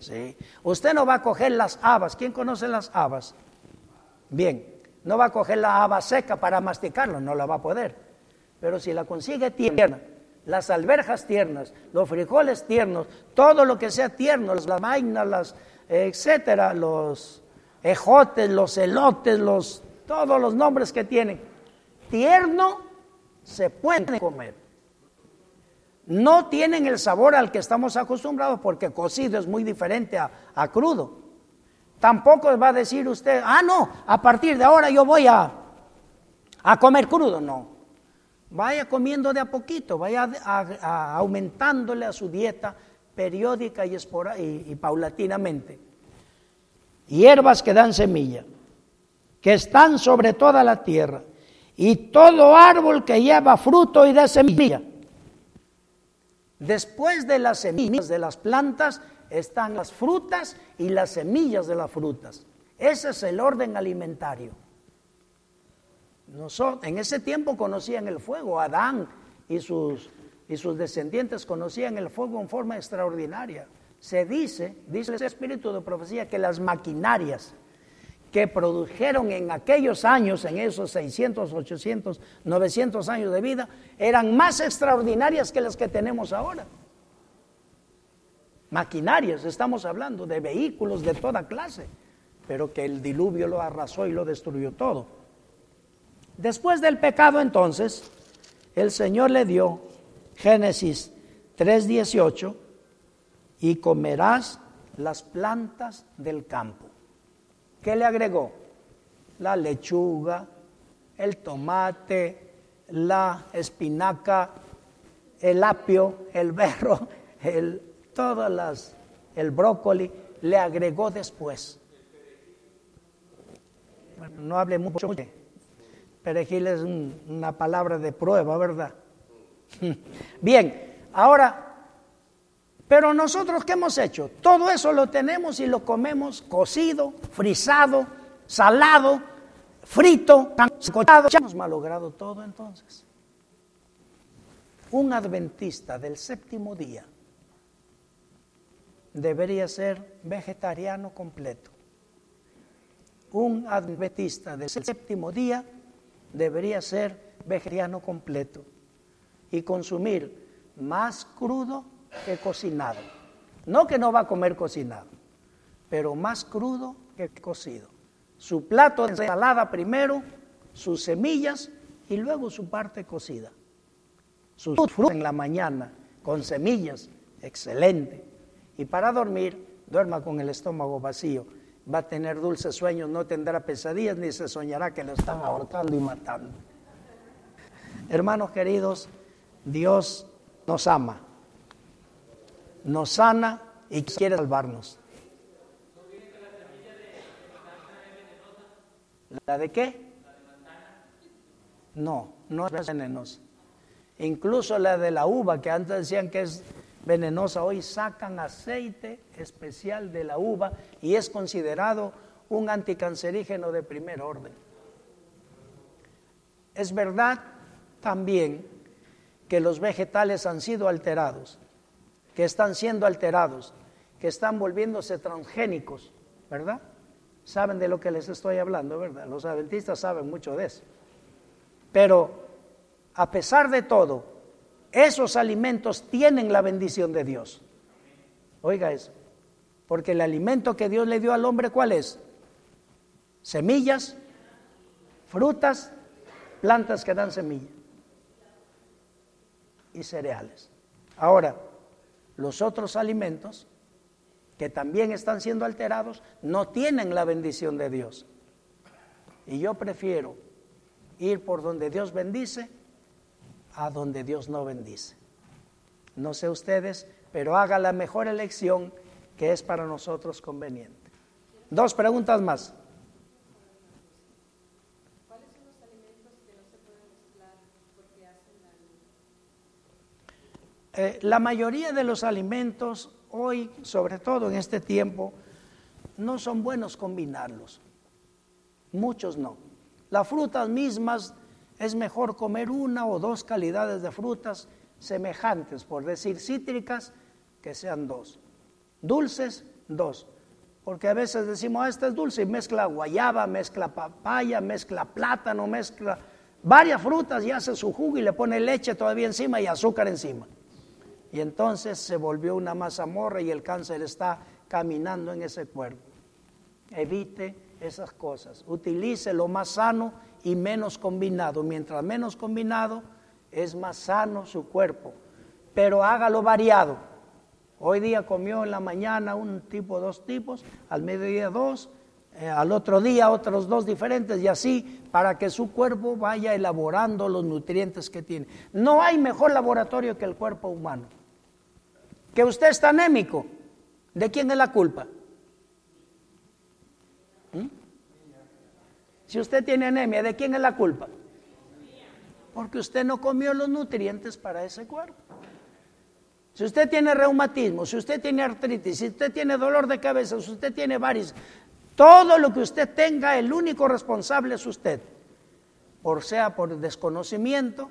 Sí. Usted no va a coger las habas. ¿Quién conoce las habas? Bien, no va a coger la haba seca para masticarlo, no la va a poder. Pero si la consigue tierna, las alberjas tiernas, los frijoles tiernos, todo lo que sea tierno, las vainas, las etcétera, los ejotes, los elotes, los todos los nombres que tienen, tierno se puede comer no tienen el sabor al que estamos acostumbrados porque cocido es muy diferente a, crudo. Tampoco va a decir usted, ah, no, a partir de ahora yo voy a, a comer crudo. No. Vaya comiendo de a poquito, vaya aumentándole a su dieta periódica y, y, y paulatinamente. Hierbas que dan semilla, que están sobre toda la tierra, y todo árbol que lleva fruto y da semilla Después de las semillas de las plantas están las frutas y las semillas de las frutas. Ese es el orden alimentario. en ese tiempo conocían el fuego, Adán y sus, y sus descendientes conocían el fuego en forma extraordinaria. Se dice, dice el espíritu de profecía, que las maquinarias que produjeron en aquellos años, en esos 600, 800, 900 años de vida, eran más extraordinarias que las que tenemos ahora. Maquinarias, estamos hablando de vehículos de toda clase, pero que el diluvio lo arrasó y lo destruyó todo. Después del pecado entonces, el Señor le dio Génesis 3:18 y comerás las plantas del campo. ¿Qué le agregó? La lechuga, el tomate, la espinaca, el apio, el berro, el, todas las, el brócoli, le agregó después. no hable mucho. Perejil es una palabra de prueba, ¿verdad? Bien, ahora pero nosotros, ¿qué hemos hecho? Todo eso lo tenemos y lo comemos cocido, frisado, salado, frito, Ya Hemos malogrado todo entonces. Un adventista del séptimo día debería ser vegetariano completo. Un adventista del séptimo día debería ser vegetariano completo y consumir más crudo que cocinado. No que no va a comer cocinado, pero más crudo que cocido. Su plato de ensalada primero, sus semillas y luego su parte cocida. Sus frutas en la mañana con semillas, excelente. Y para dormir, duerma con el estómago vacío. Va a tener dulces sueños, no tendrá pesadillas ni se soñará que lo están ahorcando y matando. Hermanos queridos, Dios nos ama nos sana y quiere salvarnos. ¿La de qué? No, no es venenosa. Incluso la de la uva, que antes decían que es venenosa, hoy sacan aceite especial de la uva y es considerado un anticancerígeno de primer orden. Es verdad también que los vegetales han sido alterados que están siendo alterados, que están volviéndose transgénicos, ¿verdad? Saben de lo que les estoy hablando, ¿verdad? Los adventistas saben mucho de eso. Pero a pesar de todo, esos alimentos tienen la bendición de Dios. Oiga eso. Porque el alimento que Dios le dio al hombre, ¿cuál es? Semillas, frutas, plantas que dan semilla y cereales. Ahora, los otros alimentos que también están siendo alterados no tienen la bendición de Dios. Y yo prefiero ir por donde Dios bendice a donde Dios no bendice. No sé ustedes, pero haga la mejor elección que es para nosotros conveniente. Dos preguntas más. Eh, la mayoría de los alimentos hoy, sobre todo en este tiempo, no son buenos combinarlos. Muchos no. Las frutas mismas es mejor comer una o dos calidades de frutas semejantes, por decir cítricas, que sean dos. Dulces, dos. Porque a veces decimos, ah, esta es dulce y mezcla guayaba, mezcla papaya, mezcla plátano, mezcla varias frutas y hace su jugo y le pone leche todavía encima y azúcar encima. Y entonces se volvió una mazamorra y el cáncer está caminando en ese cuerpo. Evite esas cosas. Utilice lo más sano y menos combinado. Mientras menos combinado, es más sano su cuerpo. Pero hágalo variado. Hoy día comió en la mañana un tipo, dos tipos, al mediodía dos, eh, al otro día otros dos diferentes y así para que su cuerpo vaya elaborando los nutrientes que tiene. No hay mejor laboratorio que el cuerpo humano que usted está anémico, ¿de quién es la culpa? ¿Mm? Si usted tiene anemia, ¿de quién es la culpa? Porque usted no comió los nutrientes para ese cuerpo. Si usted tiene reumatismo, si usted tiene artritis, si usted tiene dolor de cabeza, si usted tiene varices, todo lo que usted tenga, el único responsable es usted. Por sea por desconocimiento,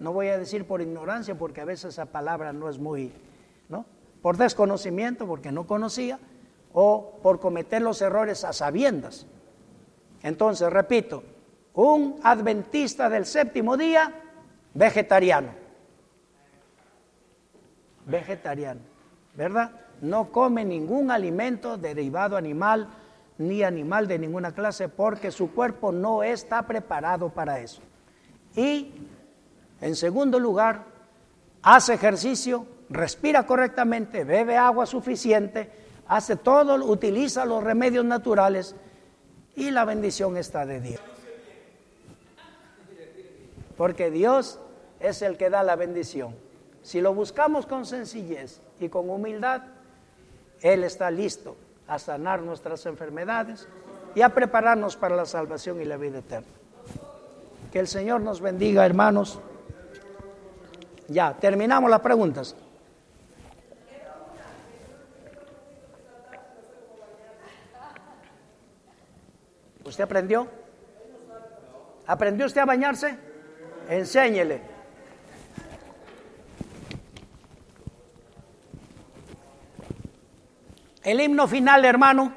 no voy a decir por ignorancia, porque a veces esa palabra no es muy. Por desconocimiento, porque no conocía, o por cometer los errores a sabiendas. Entonces, repito, un adventista del séptimo día, vegetariano. Vegetariano, ¿verdad? No come ningún alimento derivado animal ni animal de ninguna clase porque su cuerpo no está preparado para eso. Y, en segundo lugar, hace ejercicio, respira correctamente, bebe agua suficiente, hace todo, utiliza los remedios naturales y la bendición está de Dios. Porque Dios es el que da la bendición. Si lo buscamos con sencillez y con humildad, Él está listo a sanar nuestras enfermedades y a prepararnos para la salvación y la vida eterna. Que el Señor nos bendiga, hermanos. Ya, terminamos las preguntas. ¿Usted aprendió? ¿Aprendió usted a bañarse? Enséñele. El himno final, hermano.